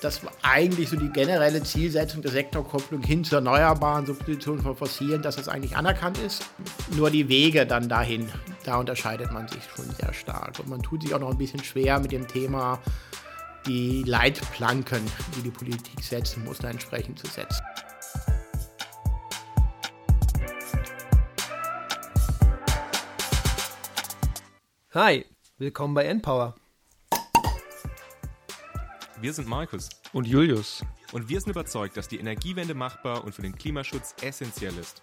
dass eigentlich so die generelle Zielsetzung der Sektorkopplung hin zur erneuerbaren Substitution von Fossilen, dass das eigentlich anerkannt ist. Nur die Wege dann dahin, da unterscheidet man sich schon sehr stark. Und man tut sich auch noch ein bisschen schwer mit dem Thema, die Leitplanken, die die Politik setzen muss, da entsprechend zu setzen. Hi, willkommen bei Npower. Wir sind Markus und Julius. Und wir sind überzeugt, dass die Energiewende machbar und für den Klimaschutz essentiell ist.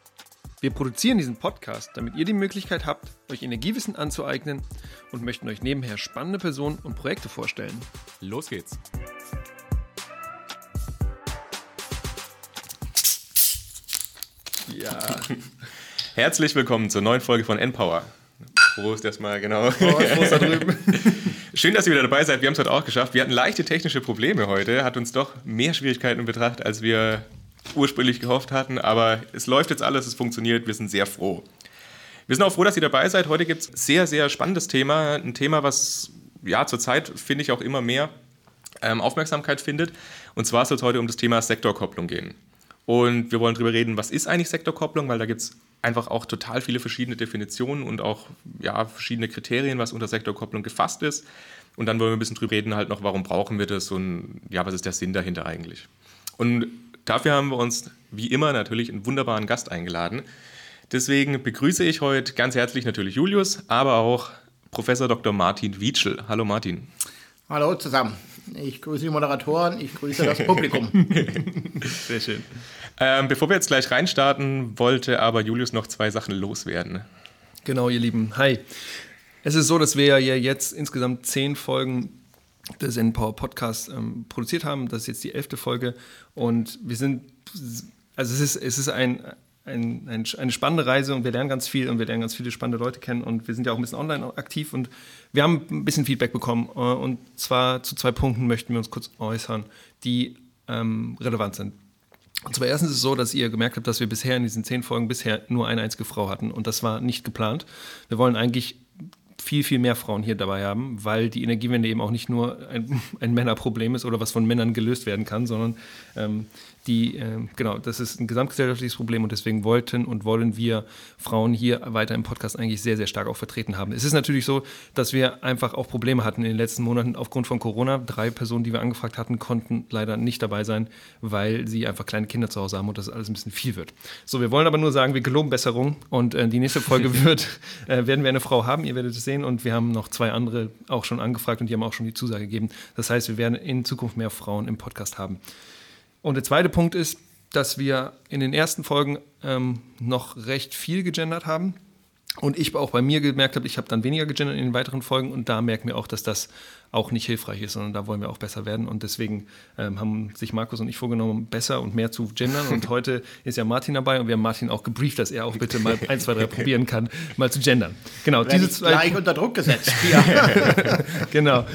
Wir produzieren diesen Podcast, damit ihr die Möglichkeit habt, euch Energiewissen anzueignen und möchten euch nebenher spannende Personen und Projekte vorstellen. Los geht's! Ja. Herzlich willkommen zur neuen Folge von Npower. Prost erstmal, genau. Prost, Prost da drüben. Schön, dass ihr wieder dabei seid. Wir haben es heute auch geschafft. Wir hatten leichte technische Probleme heute, hat uns doch mehr Schwierigkeiten in Betracht, als wir ursprünglich gehofft hatten. Aber es läuft jetzt alles, es funktioniert. Wir sind sehr froh. Wir sind auch froh, dass ihr dabei seid. Heute gibt es ein sehr, sehr spannendes Thema. Ein Thema, was ja zurzeit, finde ich, auch immer mehr ähm, Aufmerksamkeit findet. Und zwar soll es heute um das Thema Sektorkopplung gehen. Und wir wollen darüber reden, was ist eigentlich Sektorkopplung, weil da gibt es einfach auch total viele verschiedene Definitionen und auch ja, verschiedene Kriterien, was unter Sektorkopplung gefasst ist. Und dann wollen wir ein bisschen drüber reden, halt noch, warum brauchen wir das und ja, was ist der Sinn dahinter eigentlich. Und dafür haben wir uns wie immer natürlich einen wunderbaren Gast eingeladen. Deswegen begrüße ich heute ganz herzlich natürlich Julius, aber auch Professor Dr. Martin Wietschel. Hallo Martin. Hallo zusammen. Ich grüße die Moderatoren, ich grüße das Publikum. Sehr schön. Ähm, bevor wir jetzt gleich reinstarten, wollte aber Julius noch zwei Sachen loswerden. Genau, ihr Lieben. Hi. Es ist so, dass wir ja jetzt insgesamt zehn Folgen des N-Power Podcasts ähm, produziert haben. Das ist jetzt die elfte Folge. Und wir sind, also es ist, es ist ein, ein, ein, eine spannende Reise und wir lernen ganz viel und wir lernen ganz viele spannende Leute kennen und wir sind ja auch ein bisschen online aktiv und wir haben ein bisschen Feedback bekommen. Äh, und zwar zu zwei Punkten möchten wir uns kurz äußern, die ähm, relevant sind. Und zwar erstens ist es so, dass ihr gemerkt habt, dass wir bisher in diesen zehn Folgen bisher nur eine einzige Frau hatten und das war nicht geplant. Wir wollen eigentlich viel, viel mehr Frauen hier dabei haben, weil die Energiewende eben auch nicht nur ein, ein Männerproblem ist oder was von Männern gelöst werden kann, sondern ähm, die, äh, genau, das ist ein gesamtgesellschaftliches Problem und deswegen wollten und wollen wir Frauen hier weiter im Podcast eigentlich sehr, sehr stark auch vertreten haben. Es ist natürlich so, dass wir einfach auch Probleme hatten in den letzten Monaten aufgrund von Corona. Drei Personen, die wir angefragt hatten, konnten leider nicht dabei sein, weil sie einfach kleine Kinder zu Hause haben und das alles ein bisschen viel wird. So, wir wollen aber nur sagen, wir geloben Besserung und äh, die nächste Folge wird, äh, werden wir eine Frau haben, ihr werdet es sehen und wir haben noch zwei andere auch schon angefragt und die haben auch schon die Zusage gegeben. Das heißt, wir werden in Zukunft mehr Frauen im Podcast haben. Und der zweite Punkt ist, dass wir in den ersten Folgen ähm, noch recht viel gegendert haben. Und ich auch bei mir gemerkt habe, ich habe dann weniger gegendert in den weiteren Folgen und da merken wir auch, dass das auch nicht hilfreich ist, sondern da wollen wir auch besser werden. Und deswegen ähm, haben sich Markus und ich vorgenommen, besser und mehr zu gendern. Und heute ist ja Martin dabei und wir haben Martin auch gebrieft, dass er auch bitte mal ein, zwei, drei probieren kann, mal zu gendern. Genau, Werde diese zwei. Gleich unter Druck gesetzt. Ja. genau.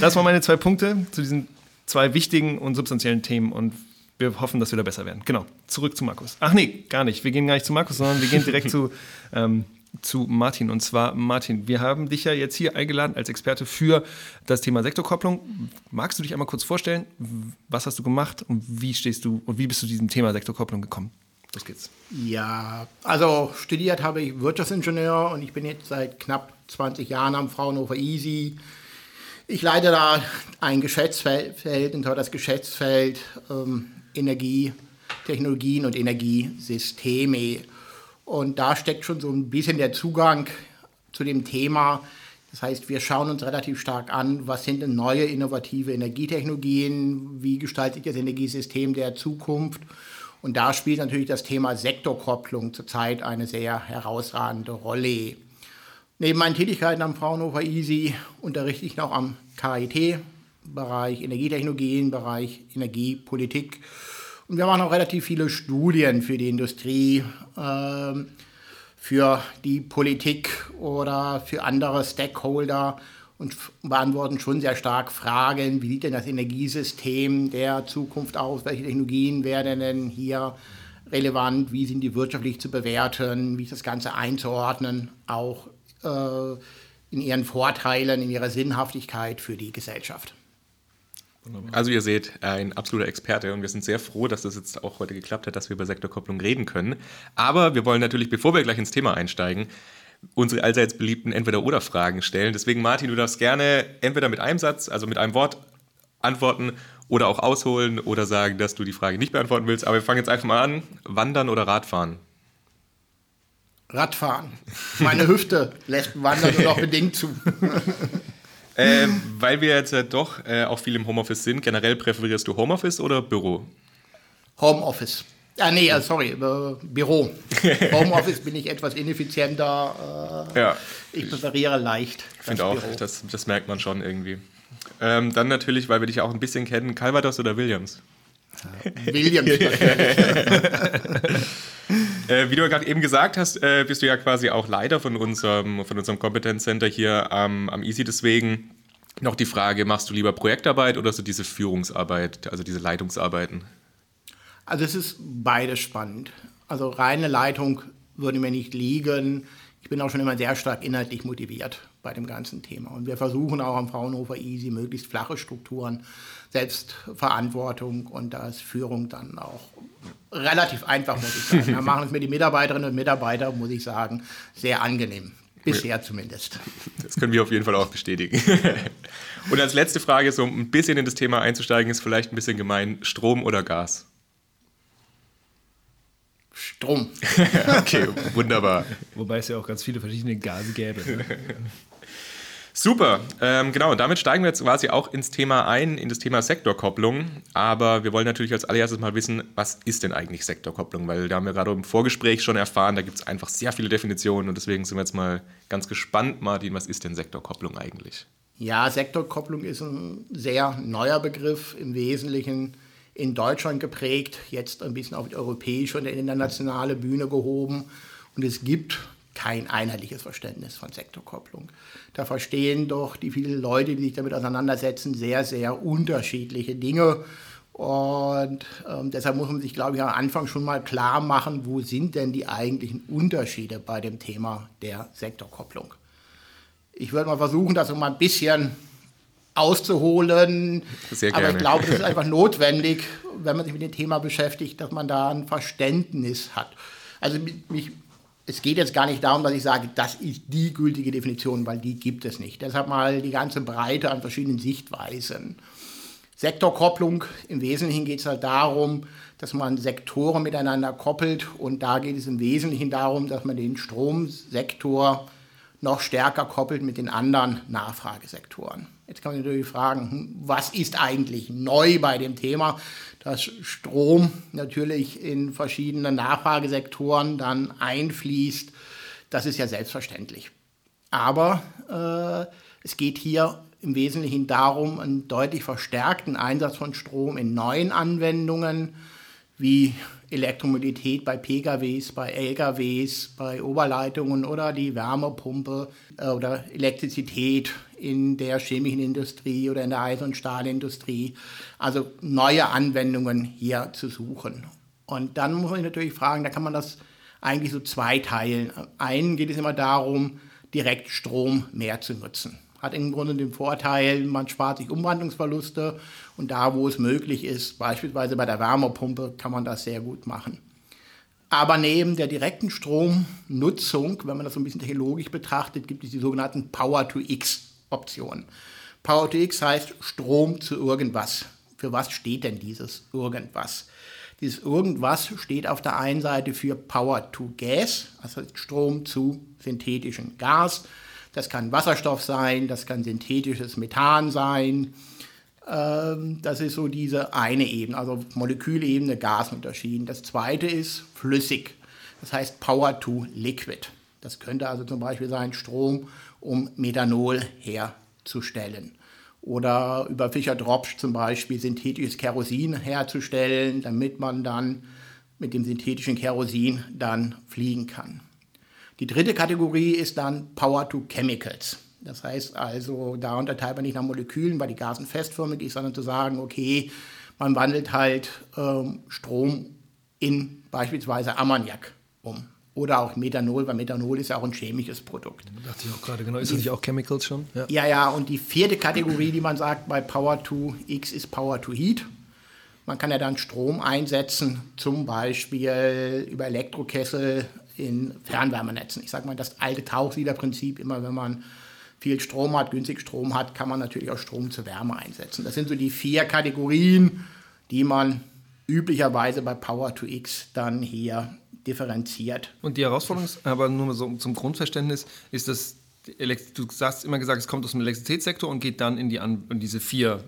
Das waren meine zwei Punkte zu diesen zwei wichtigen und substanziellen Themen. Und wir hoffen, dass wir da besser werden. Genau, zurück zu Markus. Ach nee, gar nicht. Wir gehen gar nicht zu Markus, sondern wir gehen direkt zu, ähm, zu Martin. Und zwar, Martin, wir haben dich ja jetzt hier eingeladen als Experte für das Thema Sektorkopplung. Magst du dich einmal kurz vorstellen? Was hast du gemacht und wie stehst du und wie bist du diesem Thema Sektorkopplung gekommen? Los geht's. Ja, also studiert habe ich Wirtschaftsingenieur und ich bin jetzt seit knapp 20 Jahren am Fraunhofer Easy ich leite da ein Geschäftsfeld, und zwar das Geschäftsfeld ähm, Energietechnologien und Energiesysteme. Und da steckt schon so ein bisschen der Zugang zu dem Thema. Das heißt, wir schauen uns relativ stark an, was sind denn neue innovative Energietechnologien, wie gestaltet sich das Energiesystem der Zukunft. Und da spielt natürlich das Thema Sektorkopplung zurzeit eine sehr herausragende Rolle. Neben meinen Tätigkeiten am Fraunhofer Easy unterrichte ich noch am KIT, Bereich Energietechnologien, Bereich Energiepolitik. Und wir machen auch relativ viele Studien für die Industrie, äh, für die Politik oder für andere Stakeholder und beantworten schon sehr stark Fragen, wie sieht denn das Energiesystem der Zukunft aus, welche Technologien werden denn hier relevant, wie sind die wirtschaftlich zu bewerten, wie ist das Ganze einzuordnen, auch äh, in ihren Vorteilen, in ihrer Sinnhaftigkeit für die Gesellschaft. Wunderbar. Also ihr seht, ein absoluter Experte und wir sind sehr froh, dass das jetzt auch heute geklappt hat, dass wir über Sektorkopplung reden können. Aber wir wollen natürlich, bevor wir gleich ins Thema einsteigen, unsere allseits beliebten Entweder-Oder-Fragen stellen. Deswegen, Martin, du darfst gerne entweder mit einem Satz, also mit einem Wort antworten oder auch ausholen oder sagen, dass du die Frage nicht beantworten willst. Aber wir fangen jetzt einfach mal an. Wandern oder Radfahren? Radfahren. Meine Hüfte lässt Wandern nur noch bedingt zu. Ähm, weil wir jetzt ja doch äh, auch viel im Homeoffice sind, generell präferierst du Homeoffice oder Büro? Homeoffice. Ah, nee, äh, sorry, äh, Büro. Homeoffice bin ich etwas ineffizienter. Äh, ja. Ich präferiere leicht. Ich finde auch, das, das, merkt man schon irgendwie. Ähm, dann natürlich, weil wir dich auch ein bisschen kennen, Calvados oder Williams? Williams. äh, wie du gerade eben gesagt hast, äh, bist du ja quasi auch Leiter von unserem, von unserem Kompetenzcenter hier ähm, am Easy. Deswegen noch die Frage, machst du lieber Projektarbeit oder so diese Führungsarbeit, also diese Leitungsarbeiten? Also es ist beides spannend. Also reine Leitung würde mir nicht liegen. Ich bin auch schon immer sehr stark inhaltlich motiviert bei dem ganzen Thema. Und wir versuchen auch am Fraunhofer Easy möglichst flache Strukturen, Selbstverantwortung und da ist Führung dann auch relativ einfach, muss ich sagen. Da machen es mir die Mitarbeiterinnen und Mitarbeiter, muss ich sagen, sehr angenehm. Bisher zumindest. Das können wir auf jeden Fall auch bestätigen. Und als letzte Frage, so ein bisschen in das Thema einzusteigen, ist vielleicht ein bisschen gemein, Strom oder Gas? Strom. okay, wunderbar. Wobei es ja auch ganz viele verschiedene Gase gäbe. Ne? Super, ähm, genau, damit steigen wir jetzt quasi auch ins Thema ein, in das Thema Sektorkopplung. Aber wir wollen natürlich als allererstes mal wissen, was ist denn eigentlich Sektorkopplung? Weil da haben wir gerade im Vorgespräch schon erfahren, da gibt es einfach sehr viele Definitionen und deswegen sind wir jetzt mal ganz gespannt, Martin, was ist denn Sektorkopplung eigentlich? Ja, Sektorkopplung ist ein sehr neuer Begriff, im Wesentlichen in Deutschland geprägt, jetzt ein bisschen auf die europäische und internationale Bühne gehoben. Und es gibt kein einheitliches Verständnis von Sektorkopplung. Da verstehen doch die vielen Leute, die sich damit auseinandersetzen, sehr, sehr unterschiedliche Dinge. Und ähm, deshalb muss man sich, glaube ich, am Anfang schon mal klar machen, wo sind denn die eigentlichen Unterschiede bei dem Thema der Sektorkopplung. Ich würde mal versuchen, das so mal ein bisschen auszuholen. Sehr gerne. Aber ich glaube, es ist einfach notwendig, wenn man sich mit dem Thema beschäftigt, dass man da ein Verständnis hat. Also mich es geht jetzt gar nicht darum, dass ich sage, das ist die gültige Definition, weil die gibt es nicht. Deshalb mal die ganze Breite an verschiedenen Sichtweisen. Sektorkopplung, im Wesentlichen geht es halt darum, dass man Sektoren miteinander koppelt und da geht es im Wesentlichen darum, dass man den Stromsektor noch stärker koppelt mit den anderen Nachfragesektoren. Jetzt kann man natürlich fragen, hm, was ist eigentlich neu bei dem Thema? Dass Strom natürlich in verschiedene Nachfragesektoren dann einfließt, das ist ja selbstverständlich. Aber äh, es geht hier im Wesentlichen darum, einen deutlich verstärkten Einsatz von Strom in neuen Anwendungen wie Elektromobilität bei PKWs, bei LKWs, bei Oberleitungen oder die Wärmepumpe äh, oder Elektrizität in der chemischen Industrie oder in der Eisen- und Stahlindustrie. Also neue Anwendungen hier zu suchen. Und dann muss man sich natürlich fragen, da kann man das eigentlich so zweiteilen. Einen geht es immer darum, direkt Strom mehr zu nutzen. Hat im Grunde den Vorteil, man spart sich Umwandlungsverluste und da, wo es möglich ist, beispielsweise bei der Wärmepumpe, kann man das sehr gut machen. Aber neben der direkten Stromnutzung, wenn man das so ein bisschen technologisch betrachtet, gibt es die sogenannten Power-to-X-Optionen. Power-to-X heißt Strom zu irgendwas. Für was steht denn dieses irgendwas? Dieses irgendwas steht auf der einen Seite für Power to Gas, also Strom zu synthetischem Gas. Das kann Wasserstoff sein, das kann synthetisches Methan sein. Ähm, das ist so diese eine Ebene, also Molekülebene, Gasunterschieden. Das zweite ist flüssig, das heißt Power to Liquid. Das könnte also zum Beispiel sein Strom, um Methanol herzustellen. Oder über Fischer-Tropsch zum Beispiel synthetisches Kerosin herzustellen, damit man dann mit dem synthetischen Kerosin dann fliegen kann. Die dritte Kategorie ist dann Power to Chemicals. Das heißt also, da unterteilt man nicht nach Molekülen, weil die Gasen festförmig ist, sondern zu sagen, okay, man wandelt halt ähm, Strom in beispielsweise Ammoniak um. Oder auch Methanol, weil Methanol ist ja auch ein chemisches Produkt. Dachte ich auch gerade, genau. Ist das nicht auch Chemicals schon? Ja. ja, ja, und die vierte Kategorie, die man sagt bei Power to X, ist Power to Heat. Man kann ja dann Strom einsetzen, zum Beispiel über Elektrokessel in Fernwärmenetzen. Ich sage mal, das alte Tauchsiederprinzip, immer wenn man viel Strom hat, günstig Strom hat, kann man natürlich auch Strom zur Wärme einsetzen. Das sind so die vier Kategorien, die man üblicherweise bei Power to X dann hier differenziert. Und die Herausforderung ist, aber nur so zum Grundverständnis, ist das, du hast immer gesagt, es kommt aus dem Elektrizitätssektor und geht dann in, die An in diese vier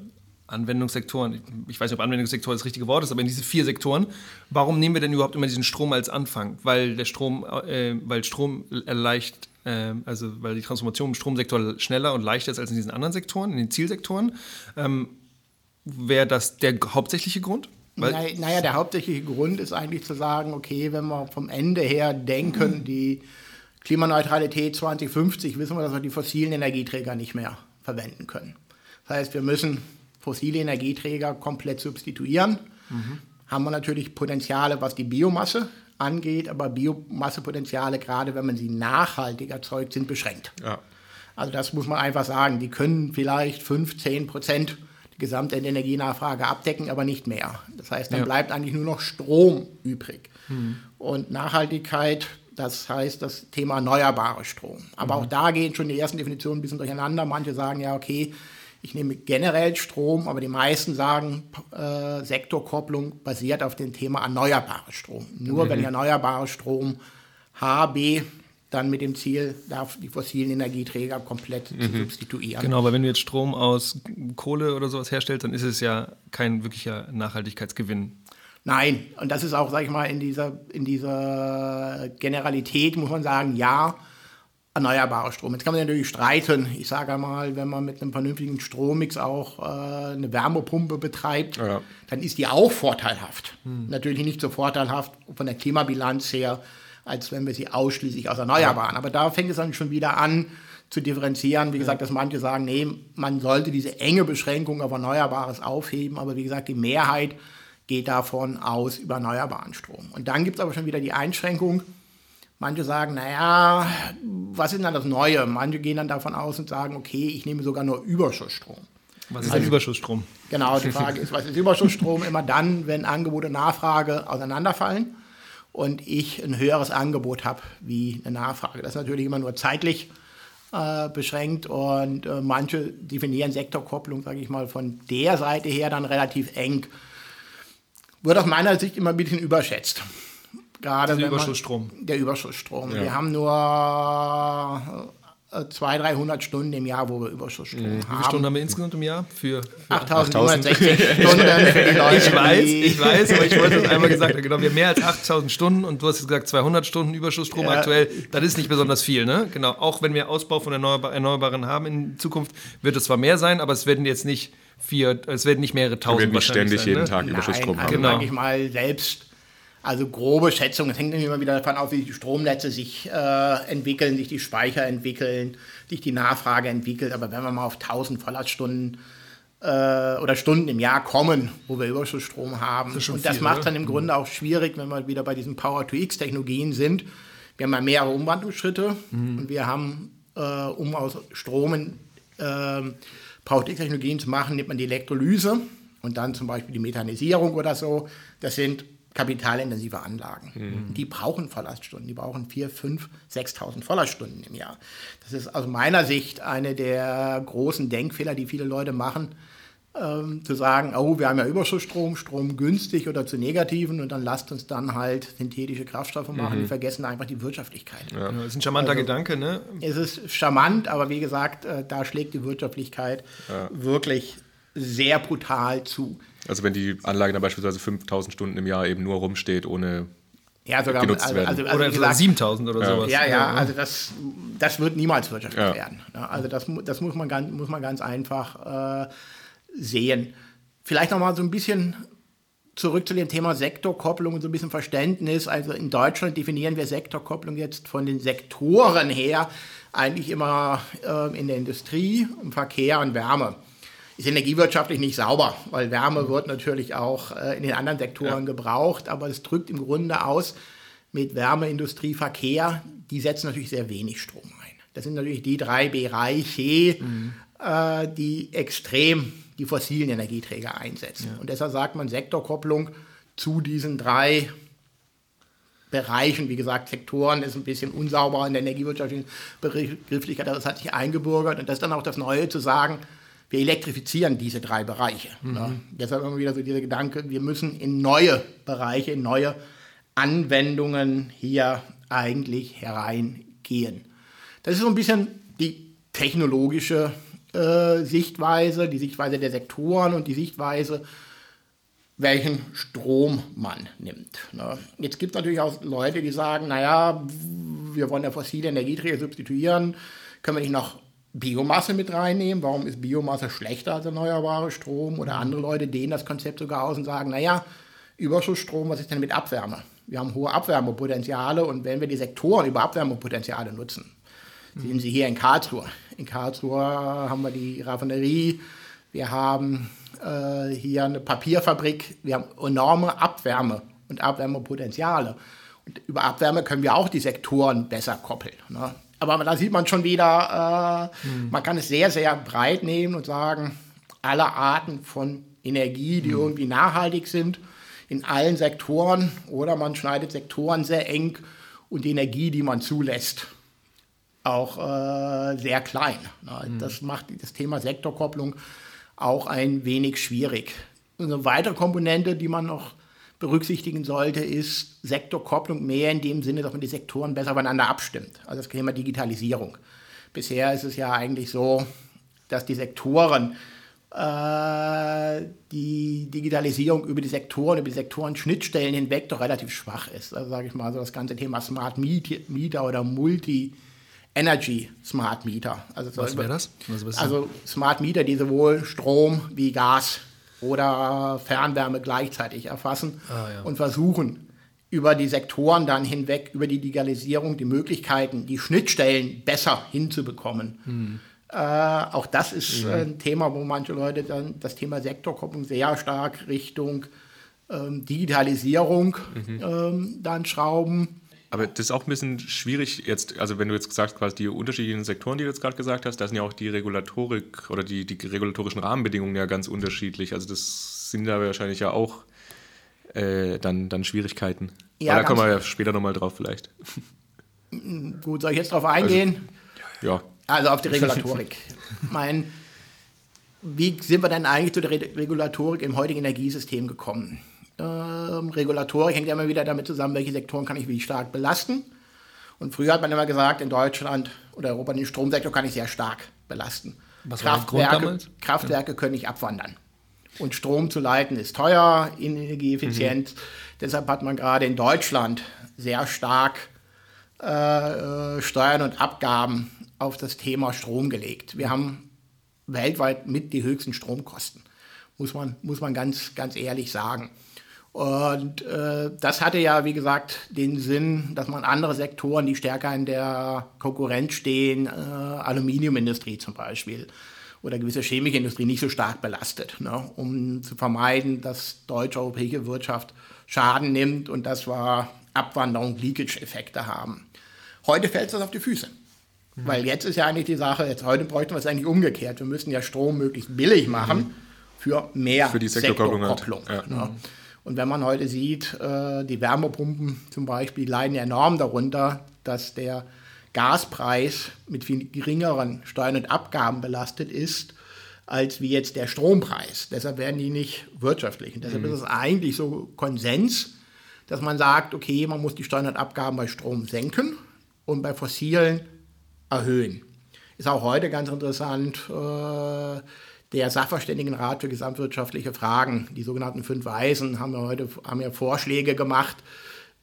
Anwendungssektoren. Ich weiß nicht, ob Anwendungssektor das richtige Wort ist, aber in diese vier Sektoren. Warum nehmen wir denn überhaupt immer diesen Strom als Anfang? Weil der Strom, äh, weil Strom erleicht, äh, also weil die Transformation im Stromsektor schneller und leichter ist als in diesen anderen Sektoren, in den Zielsektoren. Ähm, Wäre das der hauptsächliche Grund? Weil naja, der hauptsächliche Grund ist eigentlich zu sagen, okay, wenn wir vom Ende her denken, die Klimaneutralität 2050, wissen wir, dass wir die fossilen Energieträger nicht mehr verwenden können. Das heißt, wir müssen fossile Energieträger komplett substituieren. Mhm. Haben wir natürlich Potenziale, was die Biomasse angeht, aber Biomassepotenziale, gerade wenn man sie nachhaltig erzeugt, sind beschränkt. Ja. Also das muss man einfach sagen. Die können vielleicht 5, 10 Prozent gesamte Energienachfrage abdecken, aber nicht mehr. Das heißt, dann ja. bleibt eigentlich nur noch Strom übrig. Mhm. Und Nachhaltigkeit, das heißt das Thema erneuerbare Strom. Aber mhm. auch da gehen schon die ersten Definitionen ein bisschen durcheinander. Manche sagen ja, okay, ich nehme generell Strom, aber die meisten sagen, äh, Sektorkopplung basiert auf dem Thema erneuerbare Strom. Nur mhm. wenn ich erneuerbare Strom habe, dann mit dem Ziel, die fossilen Energieträger komplett mhm. zu substituieren. Genau, weil wenn du jetzt Strom aus Kohle oder sowas herstellst, dann ist es ja kein wirklicher Nachhaltigkeitsgewinn. Nein, und das ist auch, sag ich mal, in dieser, in dieser Generalität muss man sagen, ja, erneuerbarer Strom. Jetzt kann man natürlich streiten. Ich sage einmal, wenn man mit einem vernünftigen Strommix auch äh, eine Wärmepumpe betreibt, ja. dann ist die auch vorteilhaft. Hm. Natürlich nicht so vorteilhaft von der Klimabilanz her, als wenn wir sie ausschließlich aus Erneuerbaren. Aber da fängt es dann schon wieder an zu differenzieren. Wie gesagt, dass manche sagen, nee, man sollte diese enge Beschränkung auf Erneuerbares aufheben. Aber wie gesagt, die Mehrheit geht davon aus über erneuerbaren Strom. Und dann gibt es aber schon wieder die Einschränkung. Manche sagen, naja, was ist denn das Neue? Manche gehen dann davon aus und sagen, okay, ich nehme sogar nur Überschussstrom. Was ist also, Überschussstrom? Genau, die Frage ist, was ist Überschussstrom? Immer dann, wenn Angebot und Nachfrage auseinanderfallen und ich ein höheres Angebot habe wie eine Nachfrage. Das ist natürlich immer nur zeitlich äh, beschränkt und äh, manche definieren Sektorkopplung, sage ich mal, von der Seite her dann relativ eng. Wird aus meiner Sicht immer ein bisschen überschätzt. Gerade der Überschussstrom. Man, der Überschussstrom. Ja. Wir haben nur 200, 300 Stunden im Jahr, wo wir Überschussstrom mhm. haben. Wie viele Stunden haben wir insgesamt im Jahr? Für, für 8760 Stunden für die Leute. Ich weiß, ich weiß, aber ich wollte es einmal gesagt haben. Genau, wir haben mehr als 8000 Stunden und du hast gesagt 200 Stunden Überschussstrom ja. aktuell. Das ist nicht besonders viel, ne? Genau. Auch wenn wir Ausbau von Erneuerbar Erneuerbaren haben in Zukunft, wird es zwar mehr sein, aber es werden jetzt nicht vier, es werden nicht mehrere tausend. Wir werden nicht ständig sein, jeden ne? Tag Überschussstrom Nein, also haben. Genau. Sag ich mal, selbst also grobe Schätzungen, es hängt immer wieder davon ab, wie die Stromnetze sich äh, entwickeln, sich die Speicher entwickeln, sich die Nachfrage entwickelt. Aber wenn wir mal auf 1000 Volllaststunden äh, oder Stunden im Jahr kommen, wo wir Überschussstrom haben, das und das macht dann im Grunde auch schwierig, wenn wir wieder bei diesen Power-to-X-Technologien sind. Wir haben ja mehrere Umwandlungsschritte mhm. und wir haben, äh, um aus Stromen äh, Power-to-X-Technologien zu machen, nimmt man die Elektrolyse und dann zum Beispiel die Methanisierung oder so. Das sind kapitalintensive Anlagen. Mhm. Die brauchen Volllaststunden, die brauchen 4, 5, 6.000 Volllaststunden im Jahr. Das ist aus meiner Sicht eine der großen Denkfehler, die viele Leute machen, ähm, zu sagen, oh, wir haben ja Überschussstrom, Strom günstig oder zu negativen und dann lasst uns dann halt synthetische Kraftstoffe machen. Mhm. Die vergessen einfach die Wirtschaftlichkeit. Ja. Das ist ein charmanter also, Gedanke, ne? Es ist charmant, aber wie gesagt, äh, da schlägt die Wirtschaftlichkeit ja. wirklich sehr brutal zu. Also wenn die Anlage dann beispielsweise 5000 Stunden im Jahr eben nur rumsteht, ohne ja, sogar, genutzt also, werden. Also, also, oder gesagt, 7000 oder ja. sowas. Ja, ja, also das, das wird niemals wirtschaftlich ja. werden. Also das, das muss, man ganz, muss man ganz einfach äh, sehen. Vielleicht noch mal so ein bisschen zurück zu dem Thema Sektorkopplung und so ein bisschen Verständnis. Also in Deutschland definieren wir Sektorkopplung jetzt von den Sektoren her eigentlich immer äh, in der Industrie, im Verkehr und Wärme ist energiewirtschaftlich nicht sauber, weil Wärme wird natürlich auch äh, in den anderen Sektoren ja. gebraucht, aber es drückt im Grunde aus, mit Wärmeindustrie, Verkehr, die setzen natürlich sehr wenig Strom ein. Das sind natürlich die drei Bereiche, mhm. äh, die extrem die fossilen Energieträger einsetzen. Ja. Und deshalb sagt man Sektorkopplung zu diesen drei Bereichen, wie gesagt, Sektoren ist ein bisschen unsauber in der energiewirtschaftlichen Begrifflichkeit, das hat sich eingebürgert und das ist dann auch das Neue zu sagen, wir elektrifizieren diese drei Bereiche. Mhm. Ja. Deshalb immer wieder so dieser Gedanke, wir müssen in neue Bereiche, in neue Anwendungen hier eigentlich hereingehen. Das ist so ein bisschen die technologische äh, Sichtweise, die Sichtweise der Sektoren und die Sichtweise, welchen Strom man nimmt. Ne? Jetzt gibt es natürlich auch Leute, die sagen, naja, wir wollen ja fossile Energieträger substituieren, können wir nicht noch Biomasse mit reinnehmen? Warum ist Biomasse schlechter als erneuerbare Strom? Oder andere Leute dehnen das Konzept sogar aus und sagen, naja, Überschussstrom, was ist denn mit Abwärme? Wir haben hohe Abwärmepotenziale und wenn wir die Sektoren über Abwärmepotenziale nutzen, sehen Sie hier in Karlsruhe. In Karlsruhe haben wir die Raffinerie, wir haben äh, hier eine Papierfabrik, wir haben enorme Abwärme und Abwärmepotenziale. Und über Abwärme können wir auch die Sektoren besser koppeln. Ne? Aber da sieht man schon wieder, äh, mhm. man kann es sehr, sehr breit nehmen und sagen, alle Arten von Energie, die mhm. irgendwie nachhaltig sind, in allen Sektoren oder man schneidet Sektoren sehr eng und die Energie, die man zulässt, auch äh, sehr klein. Mhm. Das macht das Thema Sektorkopplung auch ein wenig schwierig. Eine weitere Komponente, die man noch berücksichtigen sollte, ist Sektorkopplung mehr in dem Sinne, dass man die Sektoren besser aufeinander abstimmt. Also das Thema Digitalisierung. Bisher ist es ja eigentlich so, dass die Sektoren äh, die Digitalisierung über die Sektoren, über die Sektoren-Schnittstellen hinweg doch relativ schwach ist. Also sage ich mal, so das ganze Thema Smart Meter oder Multi- Energy Smart Meter. Also Was wäre das? Was also Smart Meter, die sowohl Strom wie Gas oder Fernwärme gleichzeitig erfassen ah, ja. und versuchen, über die Sektoren dann hinweg, über die Digitalisierung, die Möglichkeiten, die Schnittstellen besser hinzubekommen. Hm. Äh, auch das ist ja. ein Thema, wo manche Leute dann das Thema Sektorkopplung sehr stark Richtung ähm, Digitalisierung mhm. ähm, dann schrauben. Aber das ist auch ein bisschen schwierig jetzt, also wenn du jetzt gesagt hast, die unterschiedlichen Sektoren, die du jetzt gerade gesagt hast, da sind ja auch die Regulatorik oder die, die regulatorischen Rahmenbedingungen ja ganz unterschiedlich. Also das sind da wahrscheinlich ja auch äh, dann, dann Schwierigkeiten. Ja, Aber da kommen wir ja später nochmal drauf vielleicht. Gut, soll ich jetzt drauf eingehen? Also, ja. Also auf die Regulatorik. mein, wie sind wir denn eigentlich zu der Regulatorik im heutigen Energiesystem gekommen? Ähm, Regulatorik hängt ja immer wieder damit zusammen, welche Sektoren kann ich wie stark belasten. Und früher hat man immer gesagt, in Deutschland oder Europa den Stromsektor kann ich sehr stark belasten. Was Kraftwerke, Kraftwerke ja. können nicht abwandern. Und Strom zu leiten ist teuer, energieeffizient. Mhm. Deshalb hat man gerade in Deutschland sehr stark äh, äh, Steuern und Abgaben auf das Thema Strom gelegt. Wir haben weltweit mit die höchsten Stromkosten, muss man, muss man ganz, ganz ehrlich sagen. Und äh, das hatte ja, wie gesagt, den Sinn, dass man andere Sektoren, die stärker in der Konkurrenz stehen, äh, Aluminiumindustrie zum Beispiel oder gewisse chemische Industrie nicht so stark belastet, ne, um zu vermeiden, dass deutsche europäische Wirtschaft Schaden nimmt und dass wir Abwanderung, Leakage-Effekte haben. Heute fällt es auf die Füße. Mhm. Weil jetzt ist ja eigentlich die Sache, jetzt heute bräuchten wir es eigentlich umgekehrt. Wir müssen ja Strom möglichst billig machen mhm. für mehr für die Sektorkopplung. Sektorkopplung halt. ja. ne. Und wenn man heute sieht, äh, die Wärmepumpen zum Beispiel leiden enorm darunter, dass der Gaspreis mit viel geringeren Steuern und Abgaben belastet ist, als wie jetzt der Strompreis. Deshalb werden die nicht wirtschaftlich. Und deshalb mhm. ist es eigentlich so Konsens, dass man sagt, okay, man muss die Steuern und Abgaben bei Strom senken und bei fossilen erhöhen. Ist auch heute ganz interessant. Äh, der Sachverständigenrat für gesamtwirtschaftliche Fragen, die sogenannten fünf Weisen, haben ja heute haben ja Vorschläge gemacht,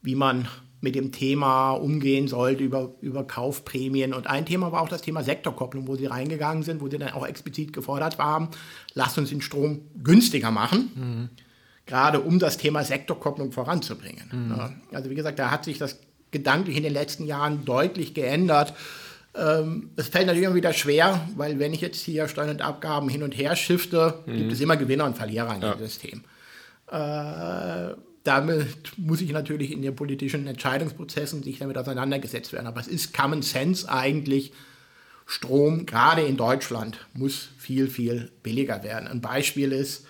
wie man mit dem Thema umgehen sollte über, über Kaufprämien. Und ein Thema war auch das Thema Sektorkopplung, wo sie reingegangen sind, wo sie dann auch explizit gefordert haben, lasst uns den Strom günstiger machen, mhm. gerade um das Thema Sektorkopplung voranzubringen. Mhm. Also wie gesagt, da hat sich das gedanklich in den letzten Jahren deutlich geändert. Ähm, es fällt natürlich immer wieder schwer, weil wenn ich jetzt hier Steuern und Abgaben hin und her shifte, mhm. gibt es immer Gewinner und Verlierer in ja. dem System. Äh, damit muss ich natürlich in den politischen Entscheidungsprozessen sich damit auseinandergesetzt werden. Aber es ist Common Sense eigentlich, Strom, gerade in Deutschland, muss viel, viel billiger werden. Ein Beispiel ist,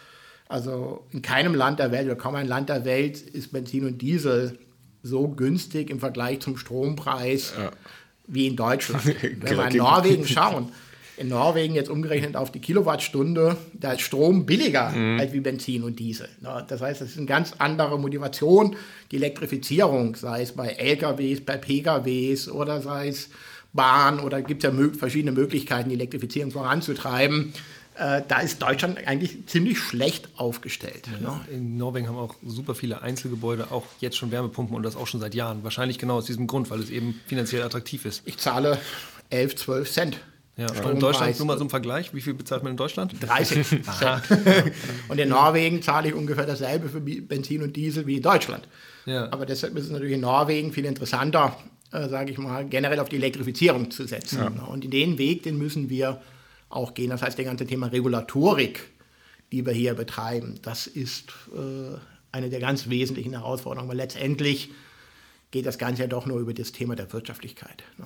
also in keinem Land der Welt oder kaum ein Land der Welt ist Benzin und Diesel so günstig im Vergleich zum Strompreis ja. Wie in Deutschland. Wenn wir in Norwegen schauen, in Norwegen jetzt umgerechnet auf die Kilowattstunde, da ist Strom billiger mhm. als wie Benzin und Diesel. Das heißt, das ist eine ganz andere Motivation. Die Elektrifizierung, sei es bei LKWs, bei PKWs oder sei es Bahn oder gibt es ja verschiedene Möglichkeiten, die Elektrifizierung voranzutreiben. Äh, da ist Deutschland eigentlich ziemlich schlecht aufgestellt. Ja, ne? In Norwegen haben auch super viele Einzelgebäude, auch jetzt schon Wärmepumpen und das auch schon seit Jahren. Wahrscheinlich genau aus diesem Grund, weil es eben finanziell attraktiv ist. Ich zahle 11, 12 Cent ja, und in Deutschland, nur mal zum Vergleich, wie viel bezahlt man in Deutschland? 30 Cent. und in Norwegen zahle ich ungefähr dasselbe für Benzin und Diesel wie in Deutschland. Ja. Aber deshalb ist es natürlich in Norwegen viel interessanter, äh, sage ich mal, generell auf die Elektrifizierung zu setzen. Ja. Und in den Weg, den müssen wir auch gehen. Das heißt, der ganze Thema Regulatorik, die wir hier betreiben, das ist äh, eine der ganz wesentlichen Herausforderungen, weil letztendlich geht das Ganze ja doch nur über das Thema der Wirtschaftlichkeit. Ne?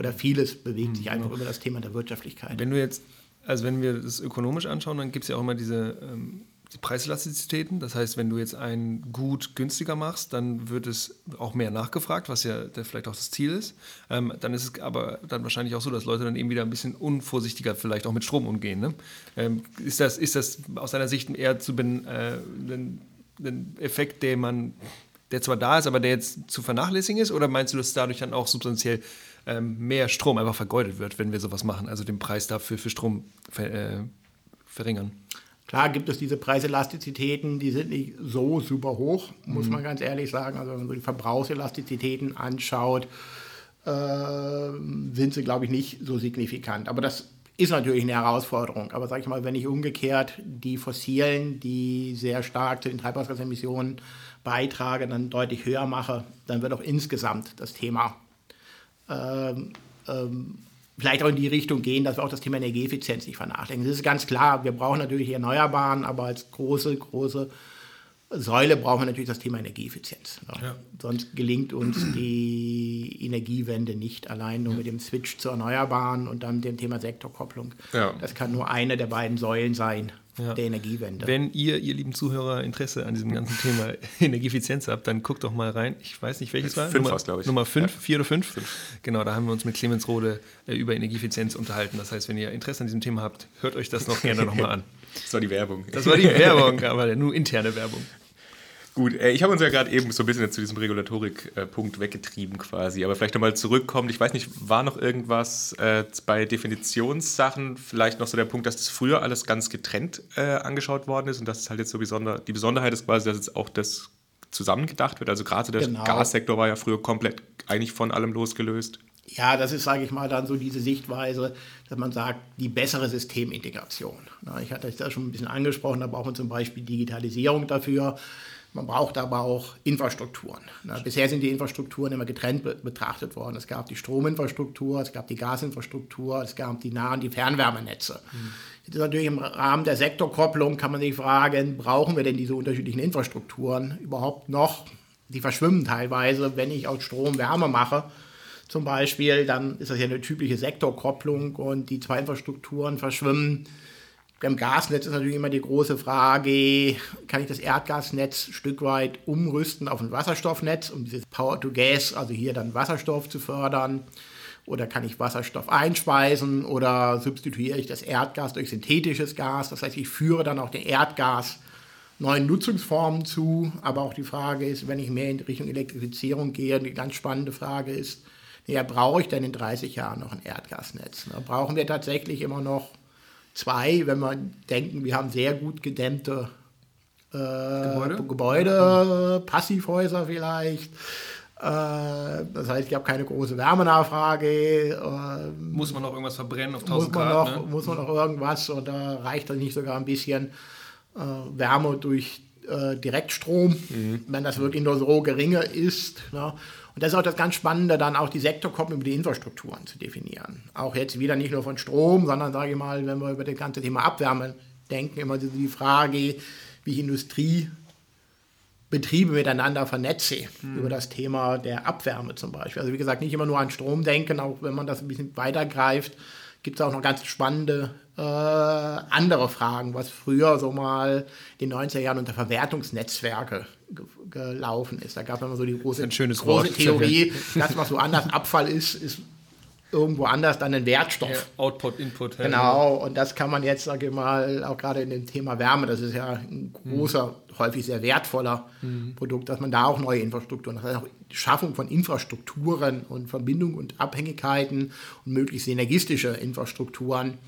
oder vieles bewegt sich einfach genau. über das Thema der Wirtschaftlichkeit. Wenn du jetzt, also wenn wir das ökonomisch anschauen, dann gibt es ja auch immer diese ähm, die Preiselasticitäten. Das heißt, wenn du jetzt ein Gut günstiger machst, dann wird es auch mehr nachgefragt, was ja vielleicht auch das Ziel ist. Ähm, dann ist es aber dann wahrscheinlich auch so, dass Leute dann eben wieder ein bisschen unvorsichtiger vielleicht auch mit Strom umgehen. Ne? Ähm, ist, das, ist das aus deiner Sicht eher zu ben, äh, ein, ein Effekt, der man der zwar da ist, aber der jetzt zu vernachlässigen ist? Oder meinst du, dass dadurch dann auch substanziell ähm, mehr Strom einfach vergeudet wird, wenn wir sowas machen, also den Preis dafür für Strom ver, äh, verringern. Klar gibt es diese Preiselastizitäten, die sind nicht so super hoch, muss mhm. man ganz ehrlich sagen. Also wenn man die Verbrauchselastizitäten anschaut, äh, sind sie, glaube ich, nicht so signifikant. Aber das ist natürlich eine Herausforderung. Aber sage ich mal, wenn ich umgekehrt die fossilen, die sehr stark zu den Treibhausgasemissionen beitragen, dann deutlich höher mache, dann wird auch insgesamt das Thema ähm, ähm, vielleicht auch in die Richtung gehen, dass wir auch das Thema Energieeffizienz nicht vernachlässigen. Das ist ganz klar, wir brauchen natürlich Erneuerbaren, aber als große, große Säule brauchen wir natürlich das Thema Energieeffizienz. Ne? Ja. Sonst gelingt uns die Energiewende nicht allein nur mit dem Switch zu Erneuerbaren und dann dem Thema Sektorkopplung. Ja. Das kann nur eine der beiden Säulen sein ja. der Energiewende. Wenn ihr, ihr lieben Zuhörer, Interesse an diesem ganzen Thema Energieeffizienz habt, dann guckt doch mal rein. Ich weiß nicht, welches war. Fünf Nummer, glaube ich. Nummer fünf, vier oder fünf? fünf. Genau, da haben wir uns mit Clemens Rode äh, über Energieeffizienz unterhalten. Das heißt, wenn ihr Interesse an diesem Thema habt, hört euch das noch gerne nochmal an. Das war die Werbung. Das war die Werbung, aber nur interne Werbung. Gut, äh, ich habe uns ja gerade eben so ein bisschen zu diesem Regulatorik-Punkt weggetrieben quasi, aber vielleicht nochmal zurückkommt. Ich weiß nicht, war noch irgendwas äh, bei Definitionssachen, vielleicht noch so der Punkt, dass das früher alles ganz getrennt äh, angeschaut worden ist und dass es halt jetzt so besonder, die Besonderheit ist quasi, dass jetzt auch das zusammengedacht wird. Also gerade der genau. Gassektor war ja früher komplett eigentlich von allem losgelöst. Ja, das ist, sage ich mal, dann so diese Sichtweise, dass man sagt, die bessere Systemintegration. Ich hatte es da schon ein bisschen angesprochen, da braucht man zum Beispiel Digitalisierung dafür. Man braucht aber auch Infrastrukturen. bisher sind die Infrastrukturen immer getrennt betrachtet worden. Es gab die Strominfrastruktur, es gab die Gasinfrastruktur, es gab die Nah- und die Fernwärmenetze. Mhm. Jetzt ist natürlich im Rahmen der Sektorkopplung kann man sich fragen, brauchen wir denn diese unterschiedlichen Infrastrukturen überhaupt noch? Die verschwimmen teilweise, wenn ich aus Strom Wärme mache. Zum Beispiel, dann ist das ja eine typische Sektorkopplung und die zwei Infrastrukturen verschwimmen beim Gasnetz ist natürlich immer die große Frage, kann ich das Erdgasnetz ein Stück weit umrüsten auf ein Wasserstoffnetz, um dieses Power to Gas, also hier dann Wasserstoff zu fördern? Oder kann ich Wasserstoff einspeisen oder substituiere ich das Erdgas durch synthetisches Gas? Das heißt, ich führe dann auch den Erdgas neuen Nutzungsformen zu. Aber auch die Frage ist, wenn ich mehr in Richtung Elektrifizierung gehe, eine ganz spannende Frage ist, ja, brauche ich denn in 30 Jahren noch ein Erdgasnetz? Brauchen wir tatsächlich immer noch Zwei, wenn wir denken, wir haben sehr gut gedämmte äh, Gebäude? Gebäude, Passivhäuser vielleicht. Äh, das heißt, ich habe keine große Wärmenachfrage. Äh, muss man noch irgendwas verbrennen auf 1000 muss man Grad? Noch, ne? Muss man noch irgendwas oder reicht dann nicht sogar ein bisschen äh, Wärme durch Direktstrom, mhm. wenn das wirklich nur so geringer ist. Ne? Und das ist auch das ganz Spannende, dann auch die Sektorkopplung über die Infrastrukturen zu definieren. Auch jetzt wieder nicht nur von Strom, sondern sage ich mal, wenn wir über das ganze Thema Abwärme denken, immer die Frage, wie ich Industrie Betriebe miteinander vernetze, mhm. über das Thema der Abwärme zum Beispiel. Also wie gesagt, nicht immer nur an Strom denken, auch wenn man das ein bisschen weitergreift, gibt es auch noch ganz spannende äh, andere Fragen, was früher so mal in den 90er Jahren unter Verwertungsnetzwerke gelaufen ist. Da gab es immer so die große, große Wort. Theorie, dass was woanders Abfall ist, ist irgendwo anders dann ein Wertstoff. Ja, Output, Input. Ja, genau, und das kann man jetzt, sage ich mal, auch gerade in dem Thema Wärme, das ist ja ein großer, mhm. häufig sehr wertvoller mhm. Produkt, dass man da auch neue Infrastrukturen, das heißt auch die Schaffung von Infrastrukturen und Verbindungen und Abhängigkeiten und möglichst synergistische Infrastrukturen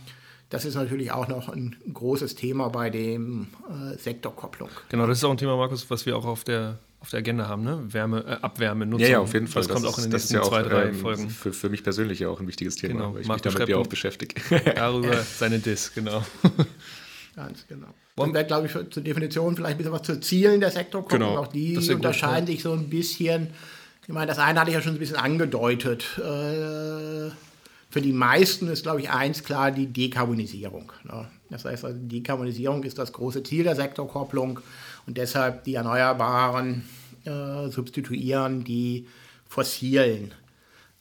das ist natürlich auch noch ein großes Thema bei dem äh, Sektorkopplung. Genau, das ist auch ein Thema, Markus, was wir auch auf der auf der Agenda haben, ne? Wärme, äh, Abwärme, Nutzung. Ja, ja, auf jeden Fall. Das, das kommt ist, auch in den nächsten ja auch, zwei, drei ähm, Folgen. Für, für, mich persönlich ja auch ein wichtiges Thema, genau. weil ich Markus mich damit ja auch beschäftige. Darüber seine Diss, genau. Ganz genau. Dann wäre, glaube ich, zur Definition vielleicht ein bisschen was zu Zielen der Sektorkopplung. Genau. Auch die unterscheiden gut, sich so ein bisschen. Ich meine, das eine hatte ich ja schon ein bisschen angedeutet. Äh, für die meisten ist, glaube ich, eins klar, die Dekarbonisierung. Ne? Das heißt, also Dekarbonisierung ist das große Ziel der Sektorkopplung und deshalb die Erneuerbaren äh, substituieren die fossilen.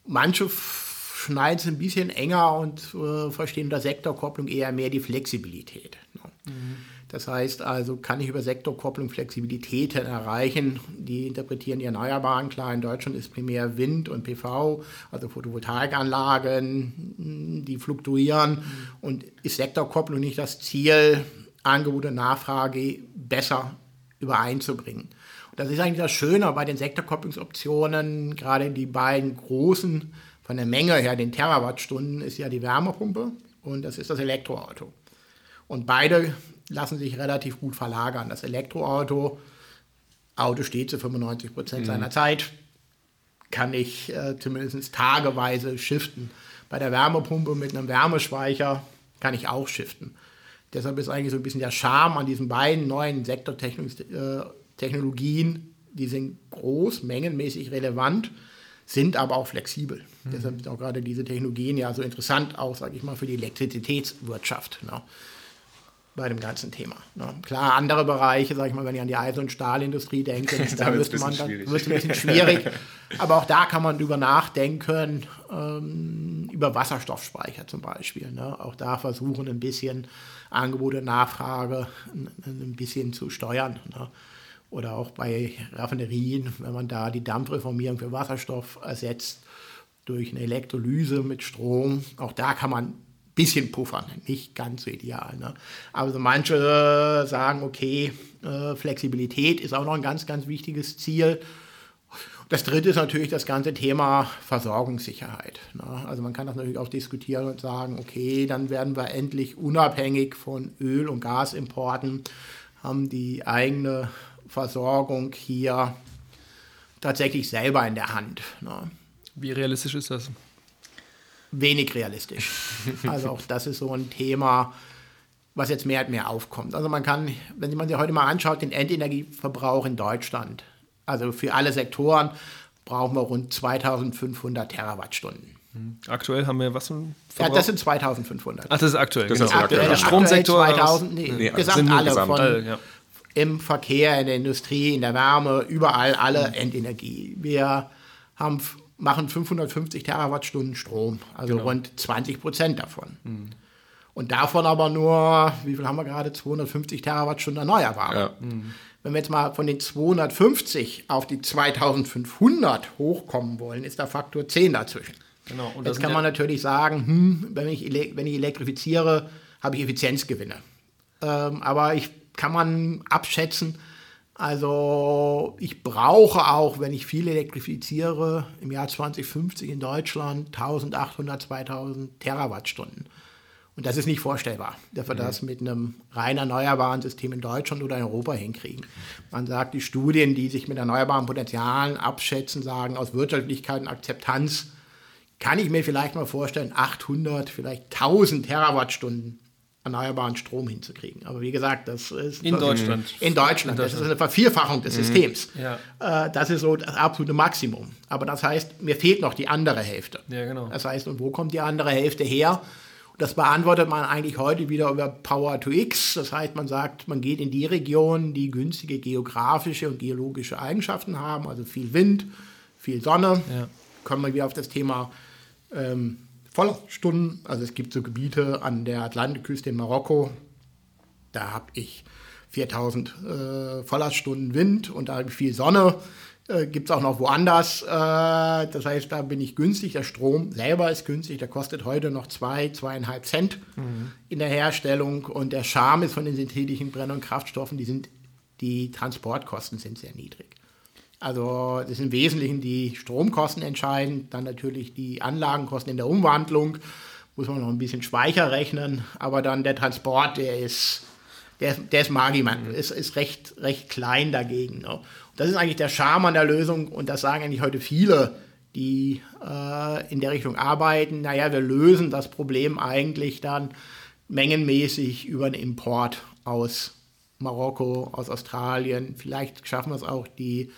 Manche schneiden es ein bisschen enger und äh, verstehen unter Sektorkopplung eher mehr die Flexibilität. Ne? Mhm. Das heißt also, kann ich über Sektorkopplung Flexibilitäten erreichen. Die interpretieren die Erneuerbaren. Klar, in Deutschland ist primär Wind und PV, also Photovoltaikanlagen, die fluktuieren. Und ist Sektorkopplung nicht das Ziel, Angebot und Nachfrage besser übereinzubringen? Und das ist eigentlich das Schöne bei den Sektorkopplungsoptionen, gerade die beiden großen von der Menge her, den Terawattstunden, ist ja die Wärmepumpe und das ist das Elektroauto. Und beide lassen sich relativ gut verlagern. Das Elektroauto, Auto steht zu 95 Prozent mhm. seiner Zeit, kann ich äh, zumindest tageweise shiften. Bei der Wärmepumpe mit einem Wärmespeicher kann ich auch shiften. Deshalb ist eigentlich so ein bisschen der Charme an diesen beiden neuen Sektortechnologien, äh, die sind groß, mengenmäßig relevant, sind aber auch flexibel. Mhm. Deshalb sind auch gerade diese Technologien ja so interessant, auch, sage ich mal, für die Elektrizitätswirtschaft. Ne? Bei dem ganzen Thema. Ne? Klar, andere Bereiche, sage ich mal, wenn ich an die Eisen- und Stahlindustrie denke, da, da wird es ein, ein bisschen schwierig. Aber auch da kann man drüber nachdenken, ähm, über Wasserstoffspeicher zum Beispiel. Ne? Auch da versuchen ein bisschen Angebot und Nachfrage ein, ein bisschen zu steuern. Ne? Oder auch bei Raffinerien, wenn man da die Dampfreformierung für Wasserstoff ersetzt durch eine Elektrolyse mit Strom, auch da kann man bisschen puffern, nicht ganz so ideal. Ne? Also manche sagen, okay, äh, Flexibilität ist auch noch ein ganz, ganz wichtiges Ziel. Das dritte ist natürlich das ganze Thema Versorgungssicherheit. Ne? Also man kann das natürlich auch diskutieren und sagen, okay, dann werden wir endlich unabhängig von Öl- und Gasimporten, haben die eigene Versorgung hier tatsächlich selber in der Hand. Ne? Wie realistisch ist das? Wenig realistisch. Also auch das ist so ein Thema, was jetzt mehr und mehr aufkommt. Also man kann, wenn man sich heute mal anschaut, den Endenergieverbrauch in Deutschland, also für alle Sektoren brauchen wir rund 2500 Terawattstunden. Hm. Aktuell haben wir was? Ja, das sind 2500. Ach, das ist aktuell. Das genau. ist aktuell. Der Stromsektor 2000, nee, nee, gesamt alle gesamt. von alle, ja. im Verkehr, in der Industrie, in der Wärme, überall alle. Endenergie. Wir haben machen 550 Terawattstunden Strom, also genau. rund 20 Prozent davon. Mhm. Und davon aber nur, wie viel haben wir gerade? 250 Terawattstunden erneuerbar. Ja. Mhm. Wenn wir jetzt mal von den 250 auf die 2500 hochkommen wollen, ist der Faktor 10 dazwischen. Genau. Und jetzt kann man natürlich sagen, hm, wenn, ich wenn ich elektrifiziere, habe ich Effizienzgewinne. Ähm, aber ich kann man abschätzen, also ich brauche auch, wenn ich viel elektrifiziere, im Jahr 2050 in Deutschland 1800, 2000 Terawattstunden. Und das ist nicht vorstellbar, dass wir mhm. das mit einem rein erneuerbaren System in Deutschland oder in Europa hinkriegen. Man sagt, die Studien, die sich mit erneuerbaren Potenzialen abschätzen, sagen, aus Wirtschaftlichkeit und Akzeptanz kann ich mir vielleicht mal vorstellen, 800, vielleicht 1000 Terawattstunden erneuerbaren Strom hinzukriegen. Aber wie gesagt, das ist in Deutschland. In Deutschland. Das ist eine Vervierfachung des mhm. Systems. Ja. Äh, das ist so das absolute Maximum. Aber das heißt, mir fehlt noch die andere Hälfte. Ja, genau. Das heißt, und wo kommt die andere Hälfte her? Das beantwortet man eigentlich heute wieder über Power to X. Das heißt, man sagt, man geht in die Regionen, die günstige geografische und geologische Eigenschaften haben, also viel Wind, viel Sonne. Ja. Kommen wir wieder auf das Thema ähm, Vollstunden. Also es gibt so Gebiete an der Atlantikküste in Marokko, da habe ich 4000 äh, Volllaststunden Wind und da habe ich viel Sonne. Äh, Gibt es auch noch woanders. Äh, das heißt, da bin ich günstig. Der Strom selber ist günstig. Der kostet heute noch zwei, zweieinhalb Cent mhm. in der Herstellung. Und der Charme ist von den synthetischen Brenn- und Kraftstoffen, die, sind, die Transportkosten sind sehr niedrig. Also das sind im Wesentlichen die Stromkosten entscheidend, dann natürlich die Anlagenkosten in der Umwandlung, muss man noch ein bisschen Speicher rechnen, aber dann der Transport, der ist der, der ist Magiman, mhm. ist, ist recht, recht klein dagegen. Ne? Das ist eigentlich der Charme an der Lösung und das sagen eigentlich heute viele, die äh, in der Richtung arbeiten. Naja, wir lösen das Problem eigentlich dann mengenmäßig über einen Import aus Marokko, aus Australien. Vielleicht schaffen wir es auch, die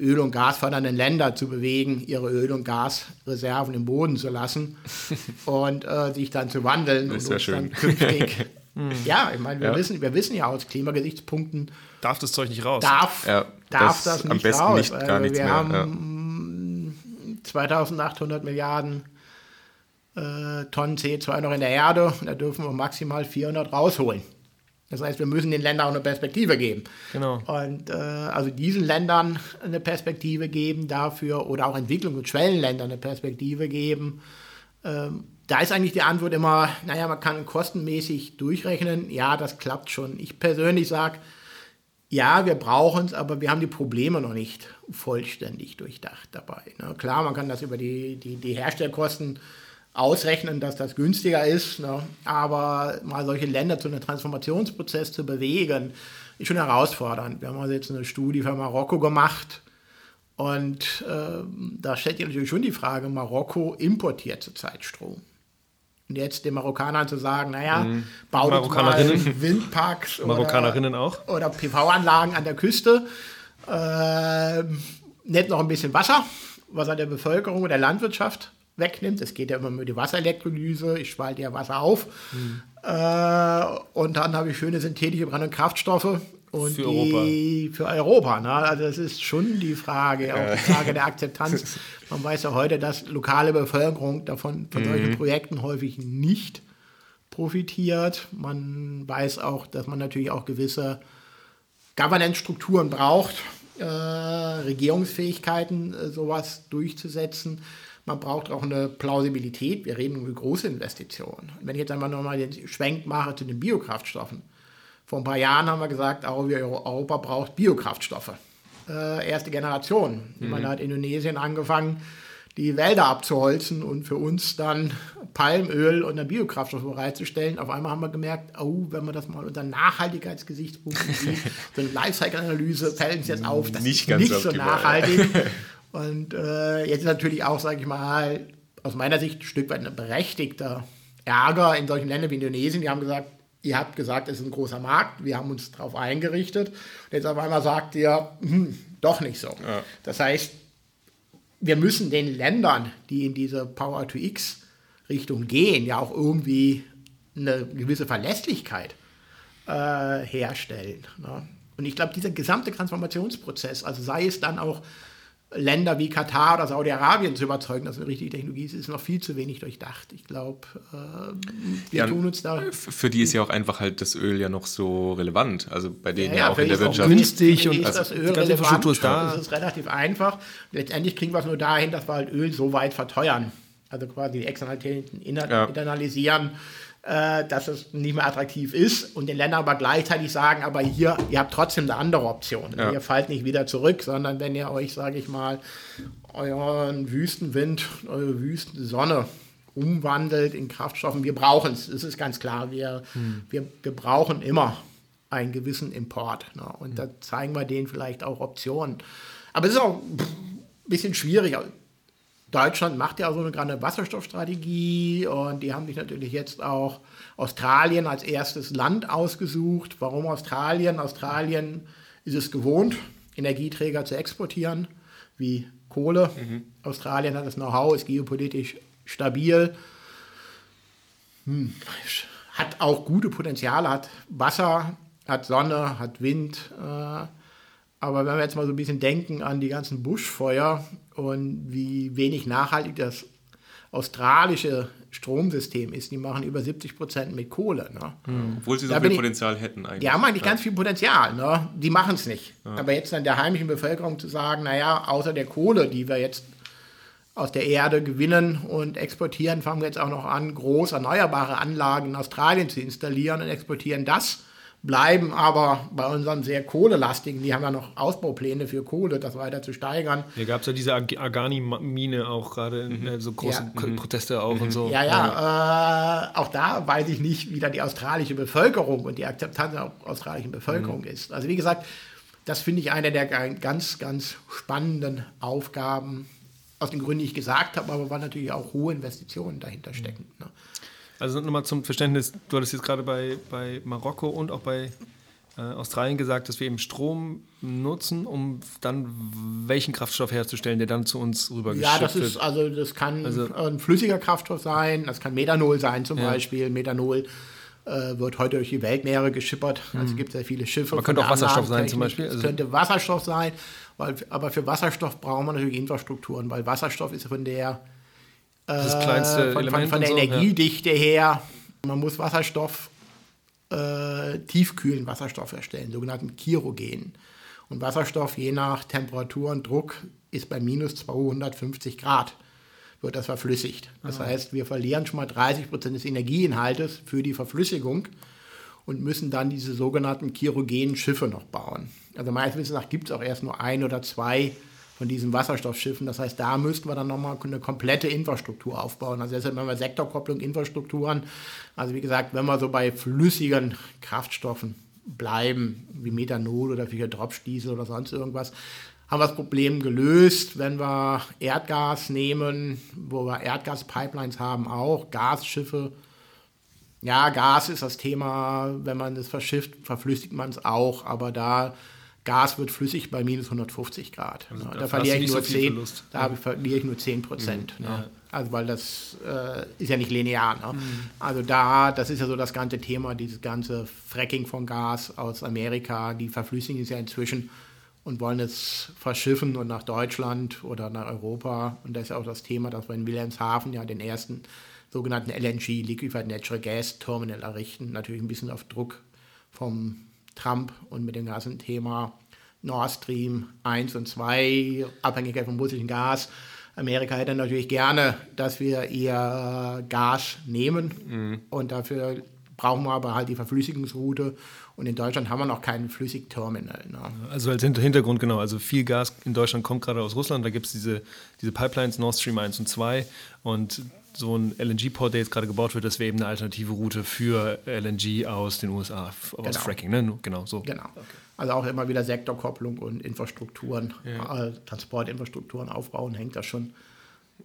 Öl- und Gasfördernden Länder zu bewegen, ihre Öl- und Gasreserven im Boden zu lassen und äh, sich dann zu wandeln das und uns schön. künftig Mhm. Ja, ich meine, wir, ja. Wissen, wir wissen ja aus Klimagesichtspunkten. Darf das Zeug nicht raus? Darf, ja, darf das, das nicht am besten raus. Nicht, gar nichts wir mehr. haben ja. 2800 Milliarden äh, Tonnen CO2 noch in der Erde. Da dürfen wir maximal 400 rausholen. Das heißt, wir müssen den Ländern auch eine Perspektive geben. Genau. Und äh, also diesen Ländern eine Perspektive geben dafür oder auch Entwicklungs- und Schwellenländern eine Perspektive geben. Ähm, da ist eigentlich die Antwort immer, naja, man kann kostenmäßig durchrechnen. Ja, das klappt schon. Ich persönlich sage, ja, wir brauchen es, aber wir haben die Probleme noch nicht vollständig durchdacht dabei. Ne? Klar, man kann das über die, die, die Herstellkosten ausrechnen, dass das günstiger ist, ne? aber mal solche Länder zu einem Transformationsprozess zu bewegen, ist schon herausfordernd. Wir haben also jetzt eine Studie für Marokko gemacht, und äh, da stellt sich natürlich schon die Frage, Marokko importiert zurzeit Strom. Und jetzt den Marokkanern zu sagen, naja, mhm. baut mal Windparks Marokkanerinnen oder, auch. oder PV-Anlagen an der Küste, äh, nicht noch ein bisschen Wasser, was an der Bevölkerung und der Landwirtschaft wegnimmt. Es geht ja immer um die Wasserelektrolyse, ich spalte ja Wasser auf. Mhm. Äh, und dann habe ich schöne synthetische Brand- und Kraftstoffe. Und für Europa. für Europa. Ne? Also das ist schon die Frage, auch die Frage der Akzeptanz. Man weiß ja heute, dass lokale Bevölkerung davon von solchen mhm. Projekten häufig nicht profitiert. Man weiß auch, dass man natürlich auch gewisse Governance-Strukturen braucht, äh, Regierungsfähigkeiten, äh, sowas durchzusetzen. Man braucht auch eine Plausibilität. Wir reden über große Investitionen. wenn ich jetzt einmal nochmal den Schwenk mache zu den Biokraftstoffen. Vor ein paar Jahren haben wir gesagt, Europa braucht Biokraftstoffe. Äh, erste Generation. Mhm. Man hat Indonesien angefangen, die Wälder abzuholzen und für uns dann Palmöl und dann Biokraftstoff bereitzustellen. Auf einmal haben wir gemerkt, oh, wenn man das mal unter Nachhaltigkeitsgesichtspunkt sieht, so eine Lifecycle-Analyse fällt uns jetzt auf, das nicht ist nicht so nachhaltig. und äh, jetzt ist natürlich auch, sage ich mal, aus meiner Sicht ein Stück weit ein berechtigter Ärger in solchen Ländern wie Indonesien. Die haben gesagt, ihr habt gesagt, es ist ein großer Markt, wir haben uns darauf eingerichtet. Und jetzt auf einmal sagt ihr, hm, doch nicht so. Ja. Das heißt, wir müssen den Ländern, die in diese Power-to-X-Richtung gehen, ja auch irgendwie eine gewisse Verlässlichkeit äh, herstellen. Ne? Und ich glaube, dieser gesamte Transformationsprozess, also sei es dann auch Länder wie Katar oder Saudi-Arabien zu überzeugen, dass eine richtige Technologie ist, ist noch viel zu wenig durchdacht. Ich glaube, äh, wir ja, tun uns da. Für die ist ja auch einfach halt das Öl ja noch so relevant. Also bei denen ja, ja auch in der Wirtschaft. günstig und ist das Öl relevant. Infrastruktur ist da. Das ist relativ einfach. Letztendlich kriegen wir es nur dahin, dass wir halt Öl so weit verteuern. Also quasi die Externalitäten internalisieren. Äh, dass es nicht mehr attraktiv ist und den Ländern aber gleichzeitig sagen, aber hier, ihr habt trotzdem eine andere Option. Ja. Ihr fallt nicht wieder zurück, sondern wenn ihr euch, sage ich mal, euren Wüstenwind, eure Wüstensonne umwandelt in Kraftstoffen, wir brauchen es, das ist ganz klar, wir, hm. wir, wir brauchen immer einen gewissen Import. Ne? Und hm. da zeigen wir denen vielleicht auch Optionen. Aber es ist auch ein bisschen schwierig. Deutschland macht ja so eine gerade Wasserstoffstrategie und die haben sich natürlich jetzt auch Australien als erstes Land ausgesucht. Warum Australien? Australien ist es gewohnt, Energieträger zu exportieren, wie Kohle. Mhm. Australien hat das Know-how, ist geopolitisch stabil. Hm, hat auch gute Potenziale, hat Wasser, hat Sonne, hat Wind. Äh, aber wenn wir jetzt mal so ein bisschen denken an die ganzen Buschfeuer und wie wenig nachhaltig das australische Stromsystem ist, die machen über 70 Prozent mit Kohle. Ne? Mhm. Obwohl sie so da viel Potenzial hätten eigentlich. Die haben eigentlich ja. ganz viel Potenzial. Ne? Die machen es nicht. Ja. Aber jetzt dann der heimischen Bevölkerung zu sagen, naja, außer der Kohle, die wir jetzt aus der Erde gewinnen und exportieren, fangen wir jetzt auch noch an, groß erneuerbare Anlagen in Australien zu installieren und exportieren das bleiben aber bei unseren sehr kohlelastigen, die haben ja noch Ausbaupläne für Kohle, das weiter zu steigern. Hier gab es ja diese Agani-Mine auch gerade, mhm. Äh, so große ja. Proteste auch mhm. und so. Ja, ja, ja. Äh, auch da weiß ich nicht, wie da die australische Bevölkerung und die Akzeptanz der australischen Bevölkerung mhm. ist. Also wie gesagt, das finde ich eine der ganz, ganz spannenden Aufgaben, aus den Gründen, die ich gesagt habe, aber weil natürlich auch hohe Investitionen dahinter stecken. Ne? Also nochmal zum Verständnis, du hattest jetzt gerade bei, bei Marokko und auch bei äh, Australien gesagt, dass wir eben Strom nutzen, um dann welchen Kraftstoff herzustellen, der dann zu uns rübergeschickt wird. Ja, das ist, also das kann also, ein flüssiger Kraftstoff sein, das kann Methanol sein zum ja. Beispiel. Methanol äh, wird heute durch die Weltmeere geschippert. Also es mhm. gibt sehr viele Schiffe. Man könnte auch Wasserstoff sein zum Beispiel. Es also könnte Wasserstoff sein, weil, aber für Wasserstoff brauchen wir natürlich Infrastrukturen, weil Wasserstoff ist von der das kleinste äh, von, Element. Von, von der so, Energiedichte ja. her. Man muss Wasserstoff, äh, tiefkühlen Wasserstoff erstellen, sogenannten Chirogen. Und Wasserstoff, je nach Temperatur und Druck, ist bei minus 250 Grad wird das verflüssigt. Das ah. heißt, wir verlieren schon mal 30 Prozent des Energieinhaltes für die Verflüssigung und müssen dann diese sogenannten chirogenen Schiffe noch bauen. Also meines Wissens nach gibt es auch erst nur ein oder zwei von diesen Wasserstoffschiffen. Das heißt, da müssten wir dann nochmal eine komplette Infrastruktur aufbauen. Also deshalb haben wir Sektorkopplung, Infrastrukturen. Also wie gesagt, wenn wir so bei flüssigen Kraftstoffen bleiben, wie Methanol oder wie Dropfstiesel oder sonst irgendwas, haben wir das Problem gelöst. Wenn wir Erdgas nehmen, wo wir Erdgaspipelines haben, auch Gasschiffe. Ja, Gas ist das Thema. Wenn man das verschifft, verflüssigt man es auch. Aber da Gas wird flüssig bei minus 150 Grad. Also da, da verliere ich nur so 10, Verlust. da ja. verliere ich nur 10 Prozent. Mhm. Ne? Also weil das äh, ist ja nicht linear. Ne? Mhm. Also da, das ist ja so das ganze Thema, dieses ganze Fracking von Gas aus Amerika, die verflüssigen es ja inzwischen und wollen es verschiffen und nach Deutschland oder nach Europa. Und das ist ja auch das Thema, dass wir in Wilhelmshaven ja den ersten sogenannten LNG, Liquefied Natural Gas Terminal errichten. Natürlich ein bisschen auf Druck vom Trump und mit dem ganzen Thema Nord Stream 1 und 2, Abhängigkeit vom russischen Gas. Amerika hätte natürlich gerne, dass wir ihr Gas nehmen mhm. und dafür brauchen wir aber halt die Verflüssigungsroute und in Deutschland haben wir noch kein Flüssigterminal. Ne? Also als Hintergrund genau, also viel Gas in Deutschland kommt gerade aus Russland, da gibt es diese, diese Pipelines Nord Stream 1 und 2 und so ein LNG-Port, der jetzt gerade gebaut wird, das wäre eben eine alternative Route für LNG aus den USA, aus genau. Fracking, ne? Genau, so. Genau. Okay. Also auch immer wieder Sektorkopplung und Infrastrukturen, ja. äh, Transportinfrastrukturen aufbauen, hängt das schon